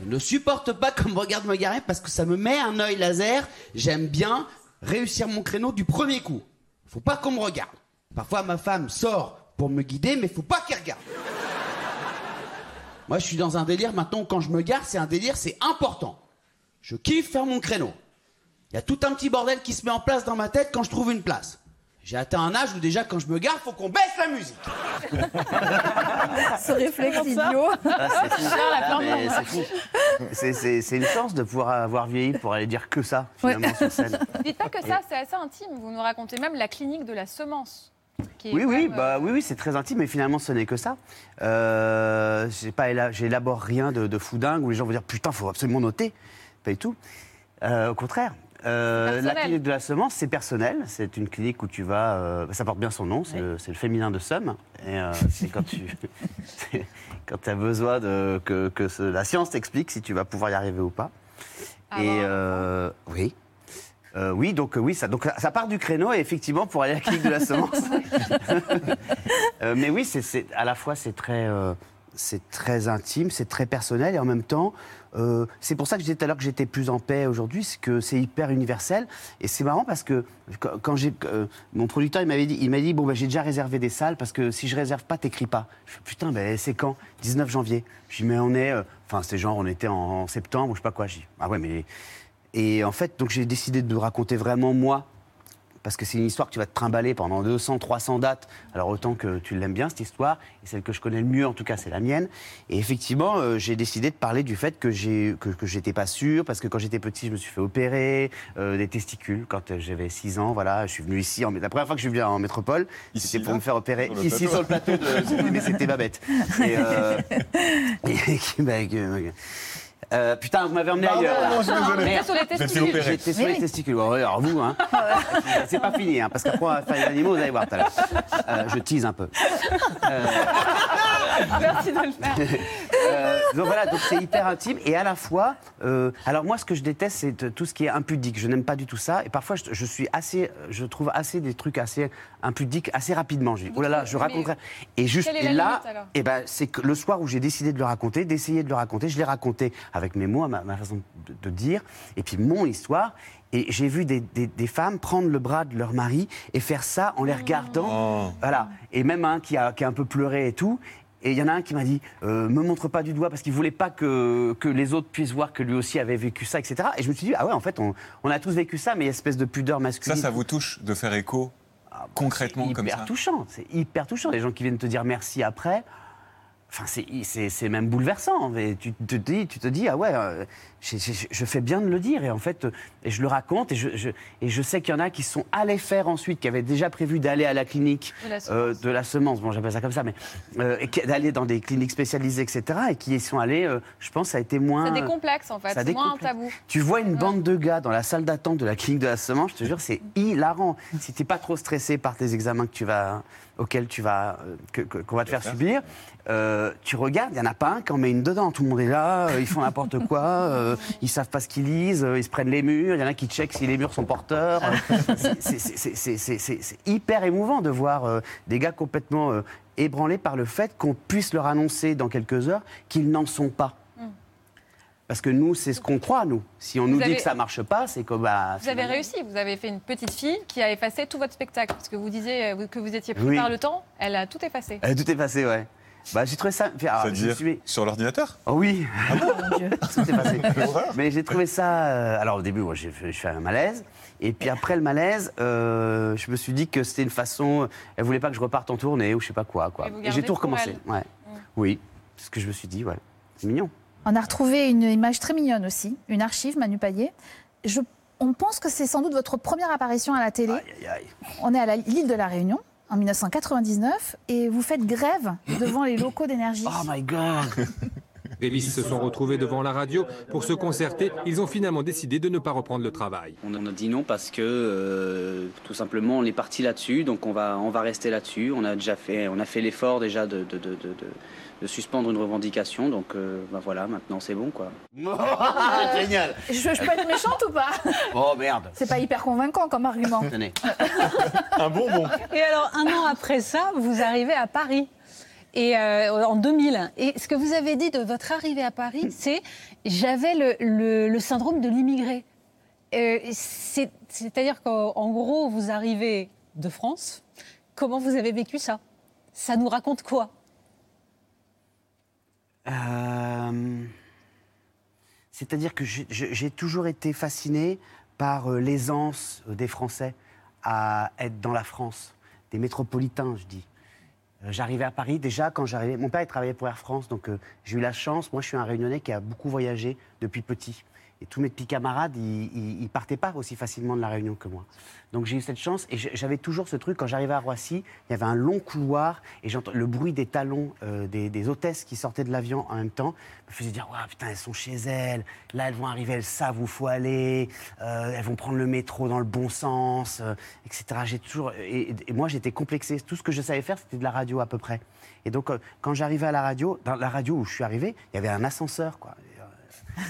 Je ne supporte pas qu'on me regarde me garer parce que ça me met un œil laser. J'aime bien réussir mon créneau du premier coup. Faut pas qu'on me regarde. Parfois ma femme sort pour me guider, mais faut pas qu'elle regarde. Moi je suis dans un délire maintenant. Quand je me gare, c'est un délire, c'est important. Je kiffe faire mon créneau. Il y a tout un petit bordel qui se met en place dans ma tête quand je trouve une place. J'ai atteint un âge où déjà quand je me gare, faut qu'on baisse la musique. [LAUGHS] Ce réflexe idiot. C'est Ah, une chance de pouvoir avoir vieilli pour aller dire que ça, finalement, sur scène. [LAUGHS] Dites pas que ça, c'est assez intime. Vous nous racontez même la clinique de la semence. Oui, oui, même, bah, oui, oui c'est très intime, mais finalement, ce n'est que ça. Euh, j'ai pas éla- J'élabore rien de, de fou dingue où les gens vont dire putain, faut absolument noter. Pas du tout. Euh, au contraire. Euh, la clinique de la semence, c'est personnel. C'est une clinique où tu vas. euh, ça porte bien son nom, c'est le, féminin de somme. Et euh, c'est quand tu [LAUGHS] quand as besoin de, que, que ce- la science t'explique si tu vas pouvoir y arriver ou pas. Ah et bon oui. Euh, oui, donc euh, oui, ça, donc, ça part du créneau, et effectivement, pour aller à la clinique de la semence. [LAUGHS] [LAUGHS] Euh, mais oui, c'est, à la fois, c'est très, c'est très intime, c'est très personnel, et en même temps, euh, c'est pour ça que je disais tout à l'heure que j'étais plus en paix aujourd'hui, c'est que c'est hyper universel. Et c'est marrant parce que quand, j'ai, euh, mon producteur, il m'avait dit, il m'a dit, bon, bah, j'ai déjà réservé des salles, parce que si je réserve pas, t'écris pas. Je fais, putain, ben, c'est quand? 19 janvier. Je dis, mais on est, euh, enfin, c'était genre, on était en, septembre, je sais pas quoi. Je dis, ah ouais, mais Et en fait, donc j'ai décidé de raconter vraiment moi, parce que c'est une histoire que tu vas te trimballer pendant 200, 300 dates. Alors autant que tu l'aimes bien cette histoire, et celle que je connais le mieux en tout cas, c'est la mienne. Et effectivement, euh, j'ai décidé de parler du fait que j'ai que, que j'étais pas sûr, parce que quand j'étais petit, je me suis fait opérer euh, des testicules quand euh, j'avais 6 ans. Voilà, je suis venu ici. En, la première fois que je suis venu en métropole, c'était pour me faire opérer Sur ici plateau sur le plateau. De, [LAUGHS] mais c'était Babette. Et, euh, [LAUGHS] [LAUGHS] et m'a- que- euh, putain, vous m'avez emmené Pardon, ailleurs. non, je suis désolé. Merde. Sur les Vous êtes fait testicules. J'étais sur Oui, les testicules. Alors vous, hein. [LAUGHS] c'est pas fini, hein, parce qu'après on va faire les animaux, vous allez voir tout à l'heure. Euh, je tease un peu. [LAUGHS] Merci de le faire. [LAUGHS] Euh, donc voilà, donc c'est hyper intime et à la fois. euh, alors moi, ce que je déteste, c'est tout ce qui est impudique. Je n'aime pas du tout ça. Et parfois, je, je suis assez, je trouve assez des trucs assez impudiques assez rapidement. Je dis, oh là là, je raconterai. Et juste et là, limite, et ben c'est que le soir où j'ai décidé de le raconter, d'essayer de le raconter, je l'ai raconté avec mes mots, ma, ma façon de, de dire, et puis mon histoire. Et j'ai vu des, des- des femmes prendre le bras de leur mari et faire ça en les regardant. Oh. Voilà. Et même un qui a, qui a un peu pleuré et tout. Et il y en a un qui m'a dit euh, Me montre pas du doigt parce qu'il voulait pas que, que les autres puissent voir que lui aussi avait vécu ça, etc. Et je me suis dit Ah ouais, en fait, on, on a tous vécu ça, mais espèce de pudeur Ça, masculine. ça vous touche de faire écho concrètement C'est comme hyper ça? touchant. C'est hyper touchant. Les gens qui viennent te dire merci après. Enfin, c'est- même bouleversant. Mais tu, te dis, tu te dis, ah ouais, euh, je, je- je fais bien de le dire. Et en fait, et je le raconte. Et je, je- et je sais qu'il y en a qui sont allés faire ensuite, qui avaient déjà prévu d'aller à la clinique De la euh, semence. de la semence, bon, j'appelle ça comme ça, mais euh, et d'aller dans des cliniques spécialisées, etc. Et qui y sont allés, je pense, ça a été moins. Ça décomplexe en fait, Ça c'est moins un tabou. Tu vois une bande de gars dans la salle d'attente de la clinique de la semence, je te jure, c'est hilarant. Si t'es pas trop stressé par tes examens que tu vas, auxquels tu vas, euh, que- que- qu'on va te faire subir, euh, tu regardes, il y en a pas un qui en met une dedans. Tout le monde est là, euh, ils font n'importe [LAUGHS] quoi, euh, ils savent pas ce qu'ils lisent, ils se prennent les murs. Il y en a qui checkent si les murs sont porteurs. [LAUGHS] C'est- hyper émouvant de voir des gars complètement ébranlés par le fait qu'on puisse leur annoncer dans quelques heures qu'ils n'en sont pas. Parce que nous, c'est ce qu'on croit, nous. Si on Vous nous avez- dit que ça marche pas, c'est que bah. Vous avez réussi, vous avez fait une petite fille qui a effacé tout votre spectacle. Parce que vous disiez euh, que vous étiez pris Oui. par le temps, elle a tout effacé. Euh, tout est passé, ouais. Bah, j'ai trouvé ça. ah, je C'est-à-dire suis- sur l'ordinateur? Oh oui, [LAUGHS] tout est passé. [LAUGHS] Mais j'ai trouvé ça. euh, alors au début, moi, j'ai fait, un malaise. Et puis après le malaise, euh, je me suis dit que c'était une façon. Elle voulait pas que je reparte en tournée ou je sais pas quoi. quoi. Et j'ai tout recommencé. elle. Ouais. Oui, c'est ce que je me suis dit, ouais. C'est mignon. On a retrouvé une image très mignonne aussi, une archive, Manu Payet. Je, on pense que c'est sans doute votre première apparition à la télé. Aïe, aïe, aïe. On est à l'île de la Réunion en 1999 et vous faites grève devant les locaux d'énergie. Oh my god [LAUGHS] Grévistes se sont retrouvés devant la radio pour se concerter. Ils ont finalement décidé de ne pas reprendre le travail. On en a dit non parce que euh, tout simplement on est parti là-dessus, donc on va, on va rester là-dessus. On a déjà fait, on a fait l'effort déjà de, de, de, de- de- suspendre une revendication, donc euh, bah voilà, maintenant c'est bon quoi. [LAUGHS] Génial Je, je peux être méchante ou pas? Oh merde C'est pas hyper convaincant comme argument. Tenez. [LAUGHS] Un bonbon Et alors, un an après ça, vous arrivez à Paris. Et euh, en 2000. Et ce que vous avez dit de votre arrivée à Paris, c'est j'avais le, le- le syndrome de l'immigré. Euh, c'est- C'est-à-dire qu'en en gros, vous arrivez de France. Comment vous avez vécu ça? Ça nous raconte quoi? C'est-à-dire que j'ai- toujours été fasciné par euh, l'aisance euh, des Français à être dans la France, des métropolitains, je dis. Euh, J'arrivais à Paris déjà quand j'arrivais. Mon père il travaillait pour Air France, donc j'ai eu la chance. Moi, je suis un Réunionnais qui a beaucoup voyagé depuis petit. Et tous mes petits camarades, ils, ils, partaient pas aussi facilement de la Réunion que moi. Donc j'ai eu cette chance et j'avais toujours ce truc. Quand j'arrivais à Roissy, il y avait un long couloir et j'entends le bruit des talons euh, des, des hôtesses qui sortaient de l'avion en même temps me faisait dire Ouah, putain, elles sont chez elles. Là, elles vont arriver, elles savent où faut aller. euh, elles vont prendre le métro dans le bon sens, euh, etc. J'ai toujours et, et moi j'étais complexé. Tout ce que je savais faire, c'était de la radio à peu près. Et donc quand j'arrivais à la radio, dans la radio où je suis arrivé, il y avait un ascenseur quoi.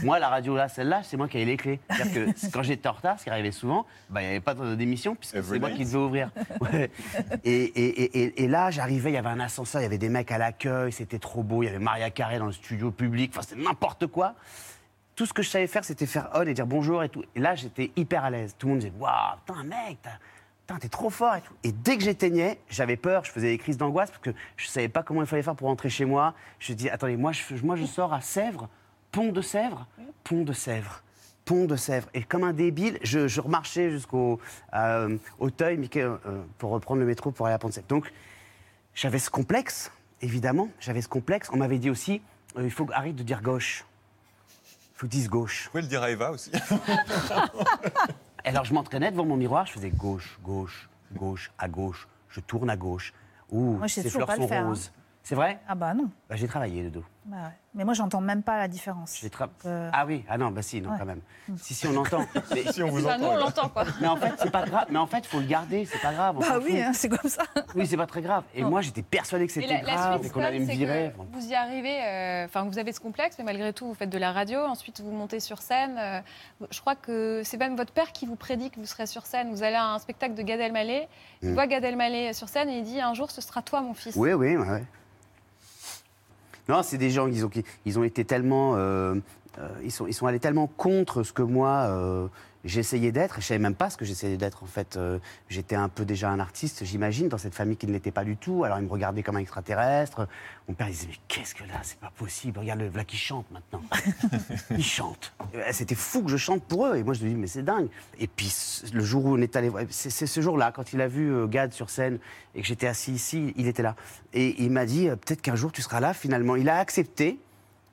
Moi, la radio là, celle-là, c'est moi qui avais les clés. C'est-à-dire que quand j'étais en retard, ce qui arrivait souvent, bah, il n'y avait pas de- d'émission puisque c'est moi qui devais ouvrir. Ouais. Et, et- et- et- et là, j'arrivais, il y avait un ascenseur, il y avait des mecs à l'accueil, c'était trop beau, il y avait Maria Carré dans le studio public, enfin c'était n'importe quoi. Tout ce que je savais faire, c'était faire on et dire bonjour et tout. Et là, j'étais hyper à l'aise. Tout le monde disait waouh, putain, mec, t'as- t'es trop fort et tout. Et dès que j'éteignais, j'avais peur, je faisais des crises d'angoisse parce que je savais pas comment il fallait faire pour rentrer chez moi. Je dis attendez, moi je, moi je sors à Sèvres, pont de Sèvres, pont de Sèvres. pont de Sèvres. Et comme un débile, je, je remarchais jusqu'au euh, Auteuil Mickey, euh, pour reprendre le métro pour aller à Pont-de-Sèvres. Donc, j'avais ce complexe, évidemment. J'avais ce complexe. On m'avait dit aussi, euh, il faut arrêter de dire gauche. Il faut que tu dises gauche. Vous pouvez le dire à Eva aussi. [LAUGHS] Alors, je m'entraînais devant mon miroir, je faisais gauche, gauche, gauche, à gauche. Je tourne à gauche. Ouh, Moi, ces fleurs sont hein. roses. C'est vrai? Ah bah non. Bah, J'ai travaillé le dos. Bah ouais. Mais moi, j'entends même pas la différence. Euh, Ah oui, ah non, bah si, non, Ouais. quand même. Si, si, on entend. [LAUGHS] Mais- Si on vous Bah, nous, on l'entend, quoi. Mais en fait, c'est pas grave. Mais en fait, il faut le garder, c'est pas grave. on Bah oui, hein, c'est comme ça. [LAUGHS] Oui, c'est pas très grave. Et Non. moi, j'étais persuadé que c'était grave suite, et qu'on allait me virer. Vous y arrivez, euh, enfin, vous avez ce complexe, mais malgré tout, vous faites de la radio. Ensuite, vous montez sur scène. euh, je crois que c'est même votre père qui vous prédit que vous serez sur scène. Vous allez à un spectacle de Gad Elmaleh. Il Mm. voit Gad Elmaleh sur scène et il dit un jour, ce sera toi, mon fils. Oui, oui, ouais. Non, c'est des gens, ils ont, été tellement. euh, euh, ils, sont, ils sont allés tellement contre ce que moi, euh, j'essayais d'être. Je savais même pas ce que j'essayais d'être, en fait. Euh, J'étais un peu déjà un artiste, j'imagine, dans cette famille qui ne l'était pas du tout. Alors, ils me regardaient comme un extraterrestre. Mon père, il disait Mais qu'est-ce que là C'est pas possible. Regarde, le voilà qui chante maintenant. [LAUGHS] il chante. Euh, C'était fou que je chante pour eux. Et moi, je me dis Mais c'est dingue. Et puis, le jour où on est allé voir. C'est ce jour-là, quand il a vu euh, Gad sur scène et que j'étais assis ici, il était là. Et il m'a dit euh, Peut-être qu'un jour, tu seras là, finalement. Il a accepté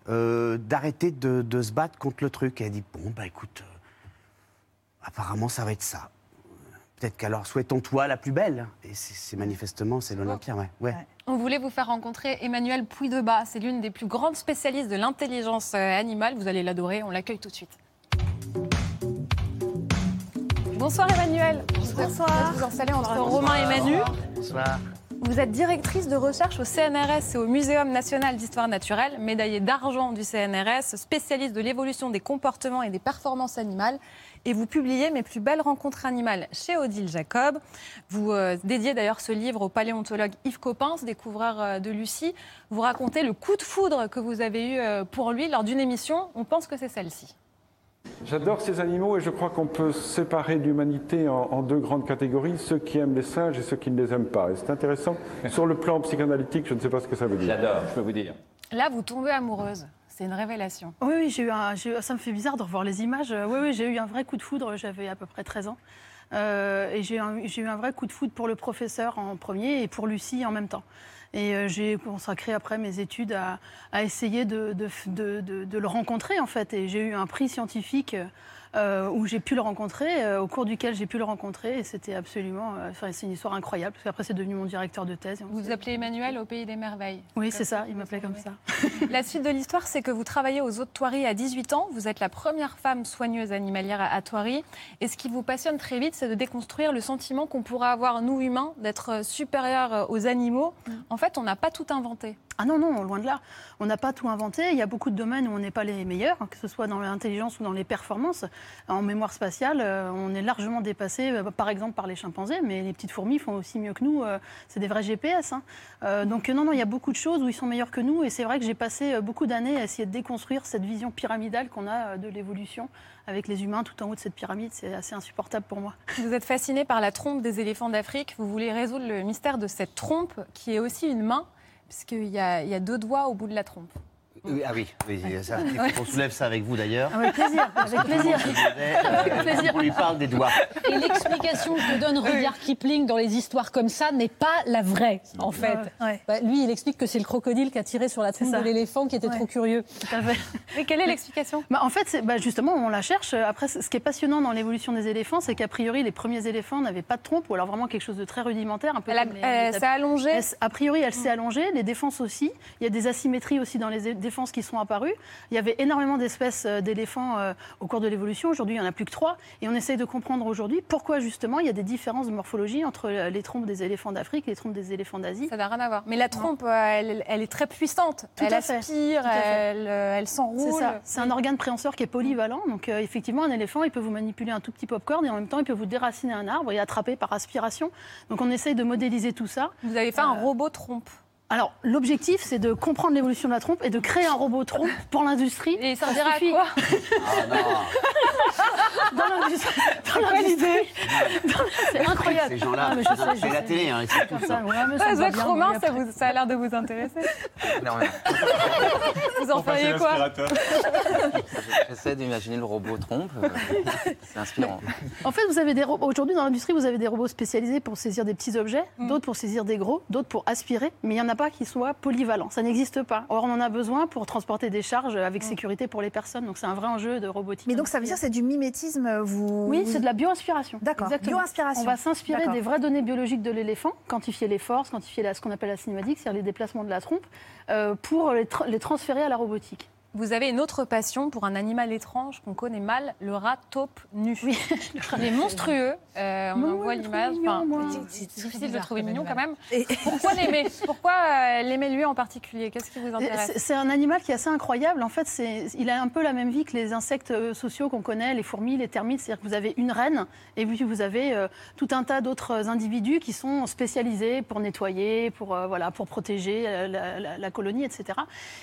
d'arrêter de, de se battre contre le truc. Et il a dit Bon, bah écoute, apparemment, ça va être ça. Peut-être qu'alors, souhaitons-toi la plus belle. Et c'est manifestement, c'est l'Olympia, ouais. ouais. On voulait vous faire rencontrer Emmanuel Puy-de-Bas. C'est l'une des plus grandes spécialistes de l'intelligence euh, animale. Vous allez l'adorer. On l'accueille tout de suite. Bonsoir Emmanuel. Bonsoir. Vous vous installez entre Romain et Manu. Bonsoir. Vous êtes directrice de recherche au CNRS et au Muséum national d'histoire naturelle, médaillée d'argent du CNRS, spécialiste de l'évolution des comportements et des performances animales. Et vous publiez Mes plus belles rencontres animales chez Odile Jacob. Vous euh, dédiez d'ailleurs ce livre au paléontologue Yves Coppens, découvreur euh, de Lucie. Vous racontez le coup de foudre que vous avez eu euh, pour lui lors d'une émission. On pense que c'est celle-ci. J'adore ces animaux et je crois qu'on peut séparer l'humanité en, en deux grandes catégories, ceux qui aiment les singes et ceux qui ne les aiment pas. Et c'est intéressant. [LAUGHS] Sur le plan psychanalytique, je ne sais pas ce que ça veut dire. J'adore, je peux vous dire. Là, vous tombez amoureuse. C'est une révélation. Oui, oui, j'ai eu un, ça me fait bizarre de revoir les images. Euh, Oui, oui, j'ai eu un vrai coup de foudre, j'avais à peu près 13 ans. Euh, et j'ai eu, un- vrai coup de foudre pour le professeur en premier et pour Lucie en même temps. Et euh, j'ai consacré après mes études à, essayer de le rencontrer en fait. Et j'ai eu un prix scientifique euh, où j'ai pu le rencontrer, euh, au cours duquel j'ai pu le rencontrer. Et c'était absolument, euh, enfin, c'est une histoire incroyable parce qu'après c'est devenu mon directeur de thèse. Vous vous appelez Emmanuel au pays des merveilles. Oui, c'est ça, il m'appelait comme ça. La suite de l'histoire, c'est que vous travaillez aux eaux de Thoiry à 18 ans. Vous êtes la première femme soigneuse animalière à à Thoiry. Et ce qui vous passionne très vite, c'est de déconstruire le sentiment qu'on pourrait avoir, nous humains, d'être supérieurs aux animaux. En fait, on n'a pas tout inventé. Ah non, non, loin de là. On n'a pas tout inventé. Il y a beaucoup de domaines où on n'est pas les meilleurs, hein, que ce soit dans l'intelligence ou dans les performances. En mémoire spatiale, euh, on est largement dépassé, euh, par exemple, par les chimpanzés, mais les petites fourmis font aussi mieux que nous. euh, c'est des vrais GPS. hein. Donc, non, non, il y a beaucoup de choses où ils sont meilleurs que nous. Et c'est vrai que j'ai passé beaucoup d'années à essayer de déconstruire cette vision pyramidale qu'on a de l'évolution avec les humains tout en haut de cette pyramide. C'est assez insupportable pour moi. Vous êtes fasciné par la trompe des éléphants d'Afrique. Vous voulez résoudre le mystère de cette trompe qui est aussi une main, puisqu'il y, a- il y a deux doigts au bout de la trompe. Oui, ah oui, ça, [LAUGHS] Ouais. qu'on soulève ça avec vous d'ailleurs. Avec plaisir, avec plaisir. Euh, plaisir. On lui parle des doigts. Et l'explication que donne Rudyard Kipling dans les histoires comme ça n'est pas la vraie, en fait. Bah, lui, il explique que c'est le crocodile qui a tiré sur la trompe ça. de l'éléphant qui était Ouais. trop curieux. Tout à fait. [LAUGHS] Mais quelle est l'explication? Bah, En fait, bah, justement, on la cherche. Après, ce qui est passionnant dans l'évolution des éléphants, c'est qu'a priori, les premiers éléphants n'avaient pas de trompe, ou alors vraiment quelque chose de très rudimentaire. Un peu Elle s'est allongée A priori, elle s'est allongée. Les défenses aussi. Il y a des asymétries aussi dans les é- qui sont apparues. Il y avait énormément d'espèces euh, d'éléphants euh, au cours de l'évolution. Aujourd'hui, il n'y en a plus que trois. Et on essaye de comprendre aujourd'hui pourquoi, justement, il y a des différences de morphologie entre euh, les trompes des éléphants d'Afrique et les trompes des éléphants d'Asie. Ça n'a rien à voir. Mais la trompe, elle, elle est très puissante. Tout elle aspire, Tout elle, elle C'est s'enroule. ça. C'est un organe préhenseur qui est polyvalent. Donc, euh, effectivement, un éléphant, il peut vous manipuler un tout petit popcorn et en même temps, il peut vous déraciner un arbre et attraper par aspiration. Donc, on essaye de modéliser tout ça. Vous avez fait un robot trompe. Alors, l'objectif, c'est de comprendre l'évolution de la trompe et de créer un robot trompe pour l'industrie. Et ça servira à quoi [LAUGHS] Dans l'industrie. Dans l'industrie. [LAUGHS] C'est incroyable. Ces gens-là, Ah, mais c'est la sais. télé, hein, ils sont tous ça. Ouais, mais Romain, mais ça, vous- ça a l'air de vous intéresser. Énormément. [LAUGHS] Vous en feriez quoi J'essaie d'imaginer le robot trompe. euh, C'est inspirant. En fait, vous avez des robots. Aujourd'hui, dans l'industrie, vous avez des robots spécialisés pour saisir des petits objets, Mm. d'autres pour saisir des gros, d'autres pour aspirer, mais il n'y en a pas qui soient polyvalents. Ça n'existe pas. Or, on en a besoin pour transporter des charges avec sécurité pour les personnes. Donc, c'est un vrai enjeu de robotique. Mais donc ça veut dire que c'est du mimétisme, vous Oui, c'est de la bioinspiration. D'accord, bioinspiration. On va s'inspirer des vraies données biologiques de l'éléphant, quantifier les forces, quantifier la- ce qu'on appelle la cinématique, c'est-à-dire les déplacements de la trompe, euh, pour les, tra- les transférer à la robotique. Vous avez une autre passion pour un animal étrange qu'on connaît mal, le rat taupe nu. Il est monstrueux, euh, on en voit l'image. Enfin, c'est difficile de le trouver mignon quand même. [LAUGHS] Pourquoi l'aimer? Pourquoi euh, l'aimer lui en particulier? Qu'est-ce qui vous C'est- intéresse? C'est un animal qui est assez incroyable. En fait, il a un peu la même vie que les insectes euh, sociaux qu'on connaît, les fourmis, les termites. C'est-à-dire que vous avez une reine et puis vous avez euh, tout un tas d'autres individus qui sont spécialisés pour nettoyer, pour, euh, voilà, pour protéger euh, la, la- la colonie, etc.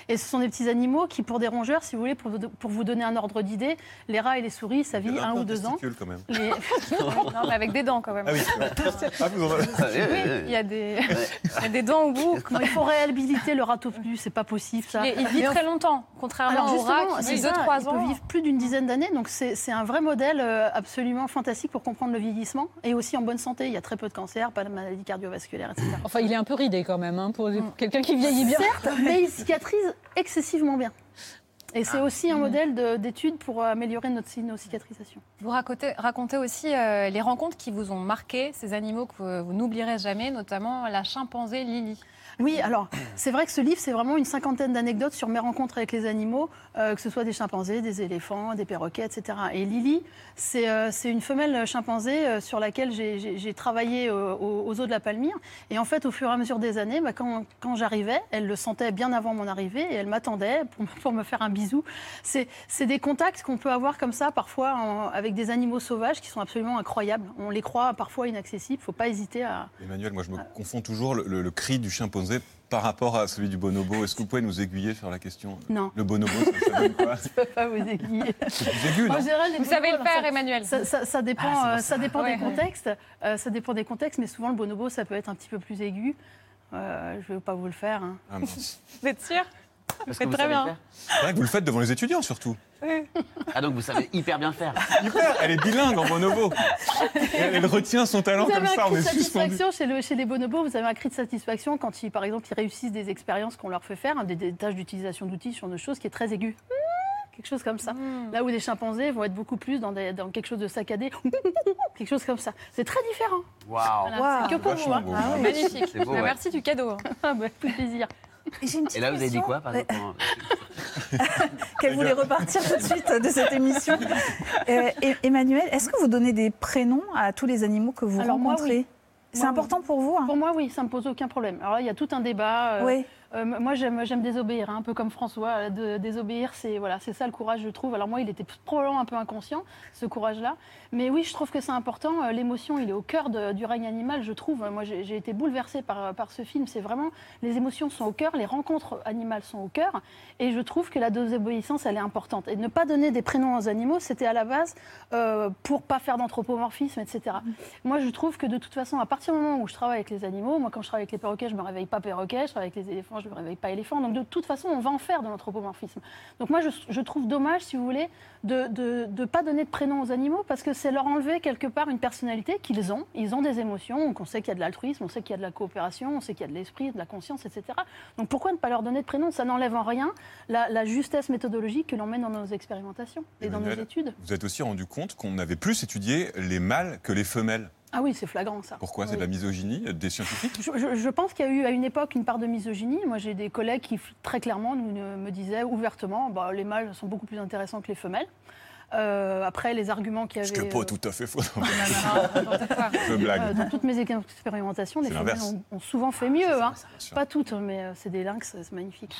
Et ce sont des petits animaux qui, pour des rongeurs, si vous voulez, pour, vous- pour vous donner un ordre d'idée, les rats et les souris, ça Il vit un ou de deux ans. testicules, quand même. Les- [LAUGHS] Non, mais avec des dents quand même. Ah oui. [LAUGHS] Ah, vous en avez- Oui, il y a des, [LAUGHS] il y a des dents au bout. Non, il faut réhabiliter le rat nu, c'est pas possible ça. Il, il vit très longtemps, contrairement Alors au rat qui c'est vit ça, 2-3 il ans. peut vivre plus d'une dizaine d'années, donc c'est un vrai modèle euh, absolument fantastique pour comprendre le vieillissement et aussi en bonne santé. Il y a très peu de cancers, pas de maladies cardiovasculaires, etc. Enfin, il est un peu ridé quand même, hein, pour pour quelqu'un qui vieillit bien. Certes, mais il cicatrise excessivement bien. Et c'est aussi un modèle de- d'étude pour améliorer notre, nos cicatrisations. Vous racontez, racontez aussi euh, les rencontres qui vous ont marqué, ces animaux que vous n'oublierez jamais, notamment la chimpanzé Lily. Oui, alors [COUGHS] c'est vrai que ce livre, c'est vraiment une cinquantaine d'anecdotes sur mes rencontres avec les animaux, euh, que ce soit des chimpanzés, des éléphants, des perroquets, etc. Et Lily, c'est euh, une femelle chimpanzé euh, sur laquelle j'ai- travaillé euh, aux, aux eaux de la Palmyre. Et en fait, au fur et à mesure des années, bah, quand, quand j'arrivais, elle le sentait bien avant mon arrivée et elle m'attendait pour, me- pour me faire un bisou. C'est c'est des contacts qu'on peut avoir comme ça, parfois, en- avec des animaux sauvages qui sont absolument incroyables. On les croit parfois inaccessibles, il ne faut pas hésiter à, Emmanuel, moi je me confonds toujours le, le- le cri du chimpanzé par rapport à celui du bonobo. Est-ce que vous pouvez nous aiguiller sur la question? Non. Le bonobo, ça, ça donne quoi? [LAUGHS] Je peux pas vous aiguiller. [LAUGHS] C'est plus aigu, non? En général, les Vous savez le faire, Emmanuel. Ça, ça- ça dépend, Ah, euh, ça. dépend Ouais. des contextes. Euh, ça dépend des contextes, mais souvent le bonobo, ça peut être un petit peu plus aigu. Euh, je ne vais pas vous le faire. hein. Ah. Vous êtes sûr? Que faites vous très savez bien. faire C'est vrai que vous le faites devant les étudiants surtout. Ah donc vous savez hyper bien le faire. Hyper, elle est bilingue en bonobo. Elle, elle retient son talent Vous comme avez ça, un cri de est satisfaction chez, le- chez les bonobos, vous avez un cri de satisfaction quand, ils, par exemple, ils réussissent des expériences qu'on leur fait faire, hein, des, des tâches d'utilisation d'outils sur des choses qui est très aigu. Quelque chose comme ça. Là où des chimpanzés vont être beaucoup plus dans, des- dans quelque chose de saccadé, [LAUGHS] quelque chose comme ça. C'est très différent. Waouh. Voilà, c'est que pour hein. beau. Ah ouais. Magnifique. Beau, Bah, ouais. Merci du cadeau. [LAUGHS] Ah bah, tout plaisir. J'ai une petite Et là vous avez dit quoi par exemple [LAUGHS] Qu'elle voulait repartir tout de suite de cette émission. Euh, Emmanuel, est-ce que vous donnez des prénoms à tous les animaux que vous Alors, moi, rencontrez? Oui. C'est Moi, important pour vous hein? Pour moi, oui, ça me pose aucun problème. Alors là, il y a tout un débat. euh, Oui. Euh, moi, j'aime, désobéir, hein, un peu comme François. euh, De, désobéir, c'est voilà, c'est ça le courage, je trouve. Alors moi, il était probablement un peu inconscient, ce courage-là. Mais oui, je trouve que c'est important. Euh, L'émotion, il est au cœur de- du règne animal, je trouve. Moi, j'ai, j'ai été bouleversée par, par ce film. C'est vraiment les émotions sont au cœur, les rencontres animales sont au cœur. Et je trouve que la désobéissance, elle est importante. Et ne pas donner des prénoms aux animaux, c'était à la base euh, pour pas faire d'anthropomorphisme, etc. Moi, je trouve que de toute façon, à partir du moment où je travaille avec les animaux, moi, quand je travaille avec les perroquets, je me réveille pas perroquet, je travaille avec les éléphants, je me réveille pas éléphant. Donc, de toute façon, on va en faire de l'anthropomorphisme. Donc, moi, je, je trouve dommage, si vous voulez, de ne pas donner de prénom aux animaux parce que c'est leur enlever quelque part une personnalité qu'ils ont. Ils ont des émotions, donc on sait qu'il y a de l'altruisme, on sait qu'il y a de la coopération, on sait qu'il y a de l'esprit, de la conscience, etc. Donc, pourquoi ne pas leur donner de prénom? Ça n'enlève en rien la, la justesse méthodologique que l'on met dans nos expérimentations et dans nos études. Vous êtes aussi rendu compte qu'on avait plus étudié les mâles que les femelles. Ah oui, c'est flagrant ça. Pourquoi? C'est de la misogynie euh, des scientifiques? Je, je- je pense qu'il y a eu à une époque une part de misogynie. Moi, j'ai des collègues qui très clairement nous, me disaient ouvertement bah, les mâles sont beaucoup plus intéressants que les femelles. Euh, après, les arguments qu'il y Ce avait. qui n'est pas euh, tout à fait faux. Je euh, blague. dans toutes mes expérimentations, les femelles ont, ont souvent fait mieux. hein. Pas toutes, mais euh, c'est des lynx, c'est magnifique.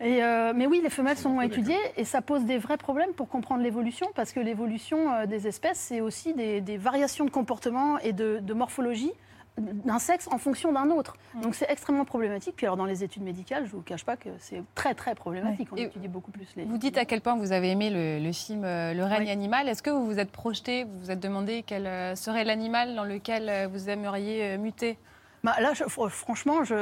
Et euh, mais oui, les femelles sont moins étudiées et ça pose des vrais problèmes pour comprendre l'évolution parce que l'évolution euh, des espèces, c'est aussi des, des variations de comportement et de, de morphologie d'un sexe en fonction d'un autre. Donc c'est extrêmement problématique. Puis alors dans les études médicales, je ne vous cache pas que c'est très très problématique. On Et étudie beaucoup plus les. Vous dites à quel point vous avez aimé le, le film euh, Le règne animal. Est-ce que vous vous êtes projeté, vous vous êtes demandé quel serait l'animal dans lequel vous aimeriez muter? Bah, là, je- franchement, je,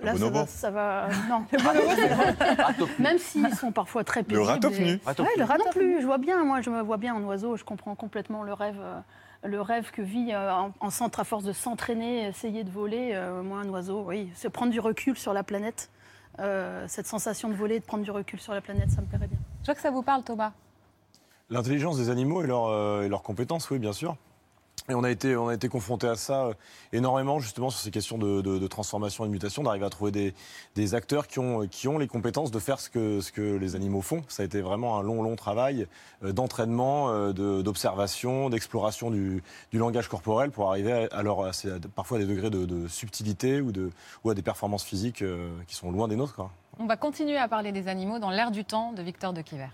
là, ça va, ça va- [LAUGHS] Non, le vrai. [LAUGHS] Même s'ils sont parfois très pénibles. ratopnu. et- Ratopnu. Ouais, le rat non plus. Je vois bien, moi, je me vois bien en oiseau. Je comprends complètement le rêve, euh, le rêve que vit euh, en, en centre à force de s'entraîner, essayer de voler. Euh, moi, un oiseau, oui, c'est prendre du recul sur la planète. Euh, cette sensation de voler, de prendre du recul sur la planète, ça me plairait bien. Je vois que ça vous parle, Thomas. L'intelligence des animaux et, leur, euh, et leurs compétences, oui, bien sûr. Et on a été, on confronté à ça euh, énormément, justement, sur ces questions de, transformation et de mutation, d'arriver à trouver des, acteurs qui ont, qui ont les compétences de faire ce que, les animaux font. Ça a été vraiment un long, long travail euh, d'entraînement, euh, d'observation, d'exploration du, langage corporel pour arriver à, à parfois à des degrés de, subtilité ou, à des performances physiques qui sont loin des nôtres. On va continuer à parler des animaux dans l'air du temps de Victor de Quiver.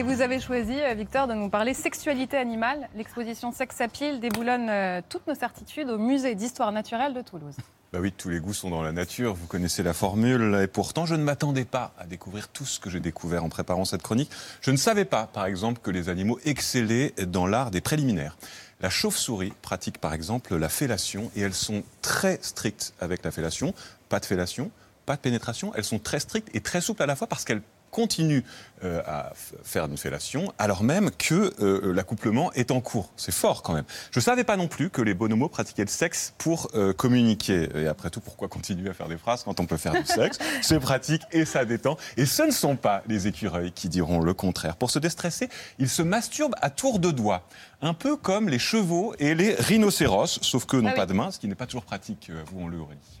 Et vous avez choisi, euh, Victor, de nous parler sexualité animale. L'exposition Sex Appeal déboulonne euh, toutes nos certitudes au musée d'histoire naturelle de Toulouse. Bah oui, tous les goûts sont dans la nature, vous connaissez la formule, et pourtant je ne m'attendais pas à découvrir tout ce que j'ai découvert en préparant cette chronique. Je ne savais pas, par exemple, que les animaux excellaient dans l'art des préliminaires. La chauve-souris pratique par exemple la fellation, et elles sont très strictes avec la fellation. Pas de fellation, pas de pénétration, elles sont très strictes et très souples à la fois parce qu'elles continuent euh, à faire une fellation alors même que euh, l'accouplement est en cours. C'est fort quand même. Je ne savais pas non plus que les bonhomos pratiquaient le sexe pour euh, communiquer. Et après tout, pourquoi continuer à faire des phrases quand on peut faire du sexe [LAUGHS] C'est pratique et ça détend. Et ce ne sont pas les écureuils qui diront le contraire. Pour se déstresser, ils se masturbent à tour de doigts. Un peu comme les chevaux et les rhinocéros, sauf qu'eux n'ont Ah oui. pas de main, ce qui n'est pas toujours pratique, euh, vous on l'aurait dit.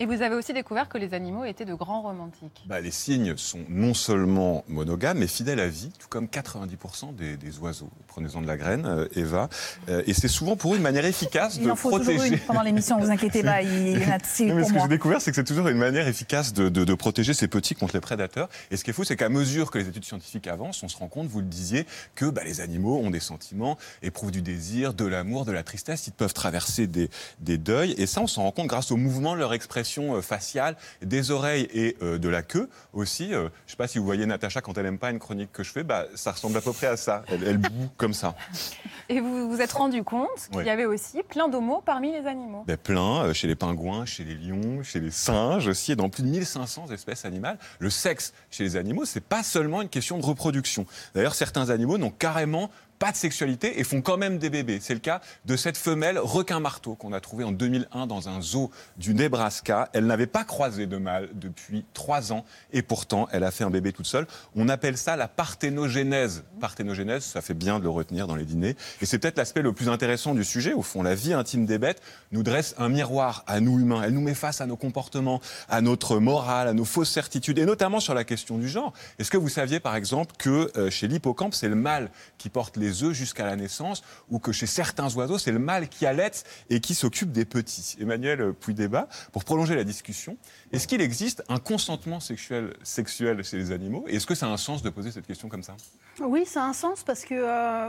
Et vous avez aussi découvert que les animaux étaient de grands romantiques. Bah, les cygnes sont non seulement monogames, mais fidèles à vie, tout comme 90% des, des oiseaux. Prenez-en de la graine, euh, Eva. Euh, et c'est souvent pour eux une manière efficace Il de en faut toujours protéger. une pendant l'émission, vous inquiétez pas, il y en a [LAUGHS] Non, mais pour ce que j'ai découvert, c'est que c'est toujours une manière efficace de, de- de protéger ces petits contre les prédateurs. Et ce qui est fou, c'est qu'à mesure que les études scientifiques avancent, on se rend compte, vous le disiez, que bah, les animaux ont des sentiments, éprouvent du désir, de l'amour, de la tristesse. Ils peuvent traverser des, des deuils. Et ça, on s'en rend compte grâce au mouvement de leur expression euh, faciale, des oreilles et euh, de la queue aussi. Euh, je ne sais pas si vous voyez Natacha quand elle n'aime pas une chronique que je fais, bah, ça ressemble à peu près à ça. Elle, elle boue [LAUGHS] comme ça. Et vous vous êtes rendu compte qu'il Ouais. y avait aussi plein d'homos parmi les animaux. Ben, plein, chez les pingouins, chez les lions, chez les singes aussi, et dans plus de 1500 espèces animales. Le sexe chez les animaux, c'est pas seulement une question de reproduction. D'ailleurs, certains animaux n'ont carrément pas de sexualité et font quand même des bébés. C'est le cas de cette femelle requin-marteau qu'on a trouvée en 2001 dans un zoo du Nebraska. Elle n'avait pas croisé de mâle depuis trois ans et pourtant elle a fait un bébé toute seule. On appelle ça la parthénogénèse. Parthénogénèse, ça fait bien de le retenir dans les dîners. Et c'est peut-être l'aspect le plus intéressant du sujet. Au fond, la vie intime des bêtes nous dresse un miroir à nous humains. Elle nous met face à nos comportements, à notre morale, à nos fausses certitudes, et notamment sur la question du genre. Est-ce que vous saviez, par exemple, que euh, chez l'hippocampe, c'est le mâle qui porte les œufs jusqu'à la naissance, ou que chez certains oiseaux, c'est le mâle qui allait et qui s'occupe des petits Emmanuel Puy-Débat, pour prolonger la discussion, est-ce qu'il existe un consentement sexuel, sexuel chez les animaux Et est-ce que ça a un sens de poser cette question comme ça? Oui, ça a un sens parce que euh,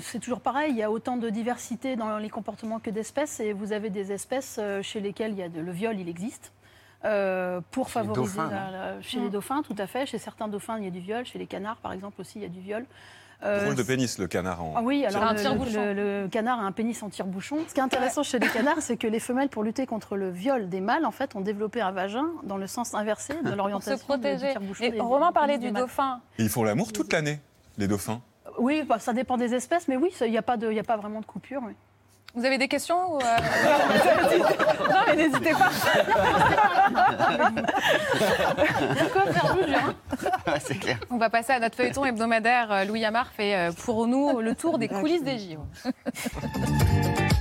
c'est toujours pareil, il y a autant de diversité dans les comportements que d'espèces et vous avez des espèces euh, chez lesquelles il y a de, le viol, il existe. euh, pour Chez les favoriser dauphins, la- la- chez les dauphins, tout à fait. Chez certains dauphins, il y a du viol. Chez les canards, par exemple, aussi, il y a du viol. Euh, Drôle de pénis, le canard en. ah oui, alors un le, tire-bouchon. le- le canard a un pénis en tire-bouchon. Ce qui est intéressant chez les canards, c'est que les femelles, pour lutter contre le viol des mâles, en fait, ont développé un vagin dans le sens inversé de Pour se l'orientation du protéger. Et des- Romain parlait du dauphin. Et ils font l'amour toute l'année, les dauphins. Oui, bah, ça dépend des espèces, mais oui, il n'y a, pas de- il y a pas vraiment de coupure. oui. Vous avez des questions ou, euh, [LAUGHS] Non, mais n'hésitez pas. Pourquoi faire bouger, hein c'est clair. On va passer à notre feuilleton hebdomadaire. Euh, Louis Amar fait euh, pour nous le tour des coulisses des JO. [LAUGHS]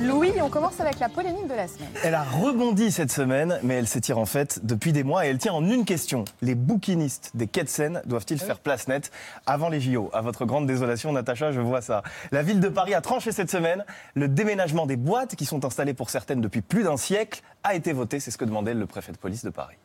Louis, on commence avec la polémique de la semaine. Elle a rebondi cette semaine, mais elle s'étire en fait depuis des mois et elle tient en une question. Les bouquinistes des quais de doivent-ils faire place nette avant les JO À votre grande désolation, Natacha, je vois ça. La ville de Paris a tranché cette semaine. Le déménagement des boîtes qui sont installées pour certaines depuis plus d'un siècle a été voté. C'est ce que demandait le préfet de police de Paris.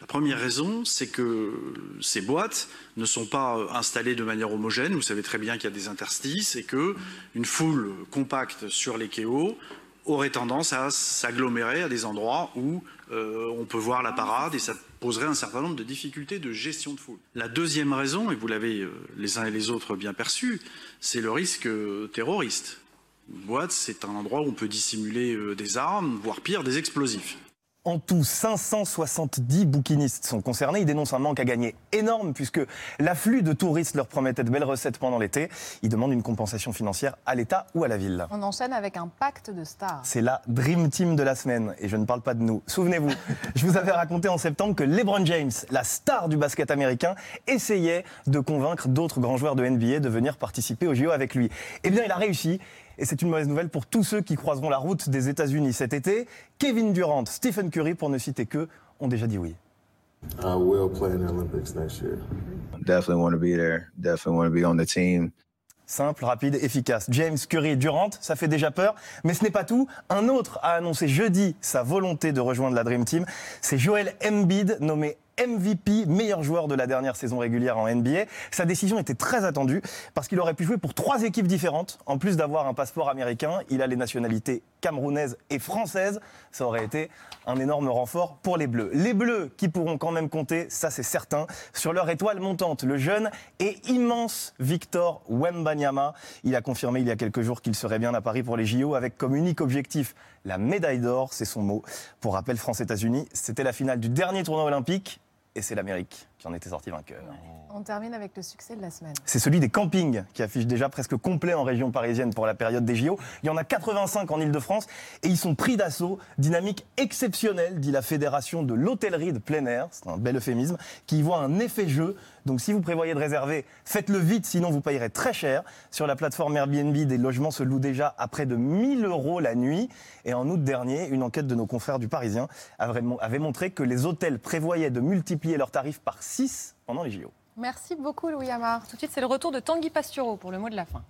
La première raison, c'est que ces boîtes ne sont pas installées de manière homogène. Vous savez très bien qu'il y a des interstices et que une foule compacte sur les kéos aurait tendance à s'agglomérer à des endroits où euh, on peut voir la parade et ça poserait un certain nombre de difficultés de gestion de foule. La deuxième raison, et vous l'avez euh, les uns et les autres bien perçu, c'est le risque euh, terroriste. Une boîte, c'est un endroit où on peut dissimuler euh, des armes, voire pire, des explosifs. En tout, 570 bouquinistes sont concernés. Ils dénoncent un manque à gagner énorme puisque l'afflux de touristes leur promettait de belles recettes pendant l'été. Ils demandent une compensation financière à l'État ou à la ville. On enchaîne avec un pacte de stars. C'est la Dream Team de la semaine et je ne parle pas de nous. Souvenez-vous, [LAUGHS] je vous avais raconté en septembre que LeBron James, la star du basket américain, essayait de convaincre d'autres grands joueurs de NBA de venir participer aux JO avec lui. Eh bien, il a réussi. Et c'est une mauvaise nouvelle pour tous ceux qui croiseront la route des États-Unis cet été. Kevin Durant, Stephen Curry, pour ne citer que, ont déjà dit oui. I will play in the Olympics next year. Definitely want to be there. Definitely want to be on the team. Simple, rapide, efficace. James Curry et Durant, ça fait déjà peur, mais ce n'est pas tout. Un autre a annoncé jeudi sa volonté de rejoindre la Dream Team. C'est Joel Embiid, nommé MVP, meilleur joueur de la dernière saison régulière en NBA. Sa décision était très attendue parce qu'il aurait pu jouer pour trois équipes différentes. En plus d'avoir un passeport américain, il a les nationalités camerounaise et française. Ça aurait été un énorme renfort pour les Bleus. Les Bleus qui pourront quand même compter, ça c'est certain, sur leur étoile montante, le jeune et immense Victor Wembanyama. Il a confirmé il y a quelques jours qu'il serait bien à Paris pour les JO avec comme unique objectif la médaille d'or, c'est son mot. Pour rappel, France-États-Unis, c'était la finale du dernier tournoi olympique et c'est l'Amérique qui en était sorti vainqueur. On termine avec le succès de la semaine. C'est celui des campings qui affiche déjà presque complet en région parisienne pour la période des JO. Il y en a 85 en Ile-de-France et ils sont pris d'assaut. Dynamique exceptionnelle, dit la Fédération de l'hôtellerie de plein air, c'est un bel euphémisme, qui y voit un effet jeu. Donc si vous prévoyez de réserver, faites-le vite, sinon vous payerez très cher. Sur la plateforme Airbnb, des logements se louent déjà à près de 1000 euros la nuit. Et en août dernier, une enquête de nos confrères du Parisien avait montré que les hôtels prévoyaient de multiplier leurs tarifs par 6 pendant les JO. Merci beaucoup Louis Amar. Tout de suite, c'est le retour de Tanguy Pastureau pour le mot de la fin.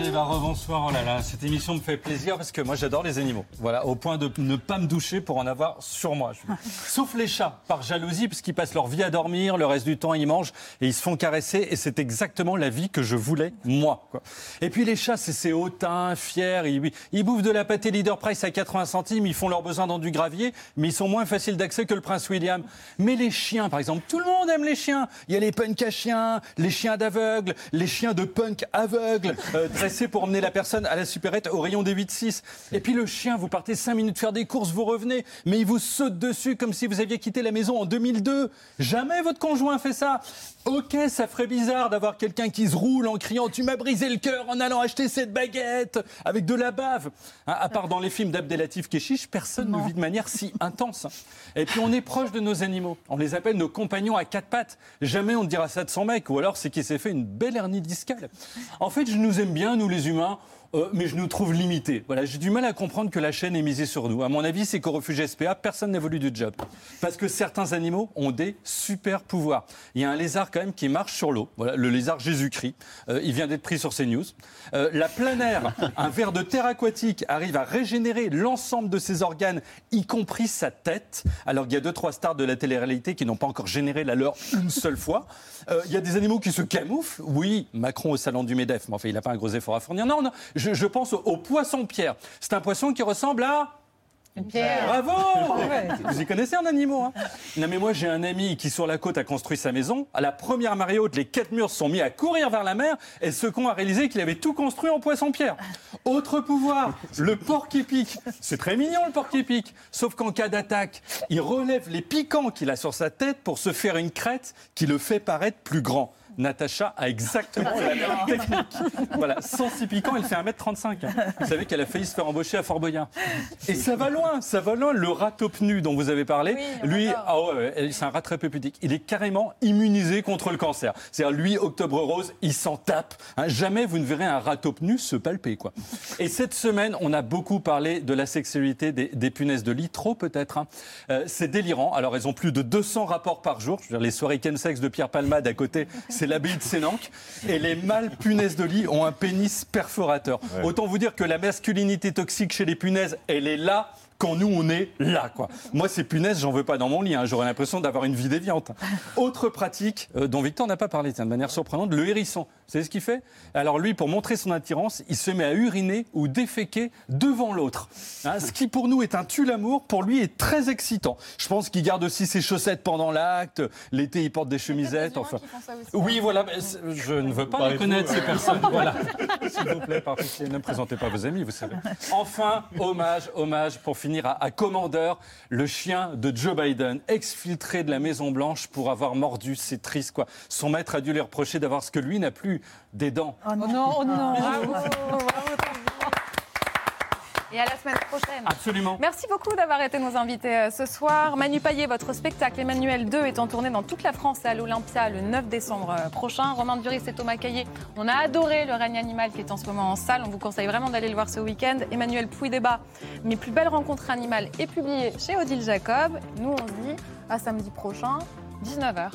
Eh ben, rebonsoir, oh là là, cette émission me fait plaisir parce que moi j'adore les animaux. Voilà, au point de ne pas me doucher pour en avoir sur moi. [LAUGHS] Sauf les chats, par jalousie, parce qu'ils passent leur vie à dormir, le reste du temps ils mangent et ils se font caresser et c'est exactement la vie que je voulais, moi. Quoi. Et puis les chats, c'est ces hautains, fiers, ils, ils, bouffent de la pâté Leader Price à 80 centimes, ils font leurs besoins dans du gravier, mais ils sont moins faciles d'accès que le prince William. Mais les chiens, par exemple, tout le monde aime les chiens. Il y a les punk à chiens, les chiens d'aveugle, les chiens de punk aveugles. Euh, dressé pour emmener la personne à la supérette au rayon des 8-6. Et puis le chien, vous partez 5 minutes faire des courses, vous revenez, mais il vous saute dessus comme si vous aviez quitté la maison en 2002. Jamais votre conjoint fait ça. Ok, ça ferait bizarre d'avoir quelqu'un qui se roule en criant Tu m'as brisé le cœur en allant acheter cette baguette avec de la bave. Hein, à part dans les films d'Abdelatif Keshish, personne ne vit de manière si intense. Et puis on est proche de nos animaux. On les appelle nos compagnons à quatre pattes. Jamais on ne dira ça de son mec, ou alors c'est qu'il s'est fait une belle hernie discale. En fait, je nous aime bien, nous les humains. Euh, mais je nous trouve limités. Voilà, j'ai du mal à comprendre que la chaîne est misée sur nous. À mon avis, c'est qu'au refuge SPA, personne n'évolue du job. Parce que certains animaux ont des super pouvoirs. Il y a un lézard quand même qui marche sur l'eau. Voilà, le lézard Jésus-Christ. Euh, il vient d'être pris sur CNews. Euh, la planaire, [LAUGHS] un ver de terre aquatique, arrive à régénérer l'ensemble de ses organes, y compris sa tête. Alors qu'il y a deux, trois stars de la télé-réalité qui n'ont pas encore généré la leur une seule fois. Euh, il y a des animaux qui se camouflent. Oui, Macron au salon du MEDEF, mais enfin, il n'a pas un gros effort à fournir. Non, non, je, je pense au, au poisson-pierre. C'est un poisson qui ressemble à... Une pierre. Bravo [LAUGHS] Vous y connaissez un animal hein Non mais moi j'ai un ami qui sur la côte a construit sa maison. À la première marée haute, les quatre murs se sont mis à courir vers la mer et ce con a réalisé qu'il avait tout construit en poisson-pierre. Autre pouvoir, le porc qui pique. C'est très mignon le porc qui pique. Sauf qu'en cas d'attaque, il relève les piquants qu'il a sur sa tête pour se faire une crête qui le fait paraître plus grand. Natacha a exactement la même technique. Voilà, sans si piquant, elle fait 1m35. Vous savez qu'elle a failli se faire embaucher à Fort Boyard. Et ça va loin, ça va loin. Le rat nu dont vous avez parlé, lui, ah ouais, c'est un rat très peu pudique. Il est carrément immunisé contre le cancer. C'est-à-dire, lui, Octobre Rose, il s'en tape. Hein, jamais vous ne verrez un rat nu se palper, quoi. Et cette semaine, on a beaucoup parlé de la sexualité des, des punaises de lit, trop peut-être. Hein. Euh, c'est délirant. Alors, elles ont plus de 200 rapports par jour. Je veux dire, les soirées sexe de Pierre Palmade à côté, c'est l'abbaye de Sénanque. Et les mâles punaises de lit ont un pénis perforateur. Ouais. Autant vous dire que la masculinité toxique chez les punaises, elle est là quand nous, on est là, quoi. Moi, ces punaises, j'en veux pas dans mon lit. hein. J'aurais l'impression d'avoir une vie déviante. Autre pratique euh, dont Victor n'a pas parlé, de manière surprenante, le hérisson. Vous savez ce qu'il fait? Alors lui, pour montrer son attirance, il se met à uriner ou déféquer devant l'autre. Hein, ce qui pour nous est un tue-l'amour, pour lui est très excitant. Je pense qu'il garde aussi ses chaussettes pendant l'acte. L'été, il porte des chemisettes. Enfin, oui, voilà. mais c'est- je ne veux pas les connaître euh. ces personnes. [LAUGHS] Voilà. S'il vous plaît, par pitié, ne présentez pas vos amis, vous savez. Enfin, hommage, hommage pour finir à, à Commander, le chien de Joe Biden, exfiltré de la Maison Blanche pour avoir mordu. C'est triste, quoi. Son maître a dû lui reprocher d'avoir ce que lui n'a plus, des dents. Oh non, oh non. Bravo, bravo, Et à la semaine prochaine. Absolument. Merci beaucoup d'avoir été nos invités euh, ce soir. Manu Payet, votre spectacle Emmanuel 2 est en tournée dans toute la France et à l'Olympia le 9 décembre euh, prochain. Romain Duris et Thomas Caillé, on a adoré le règne animal qui est en ce moment en salle. On vous conseille vraiment d'aller le voir ce week-end. Emmanuel Pouy-Débat, Mes plus belles rencontres animales, est publié chez Odile Jacob. Nous, on se dit à samedi prochain, 19h.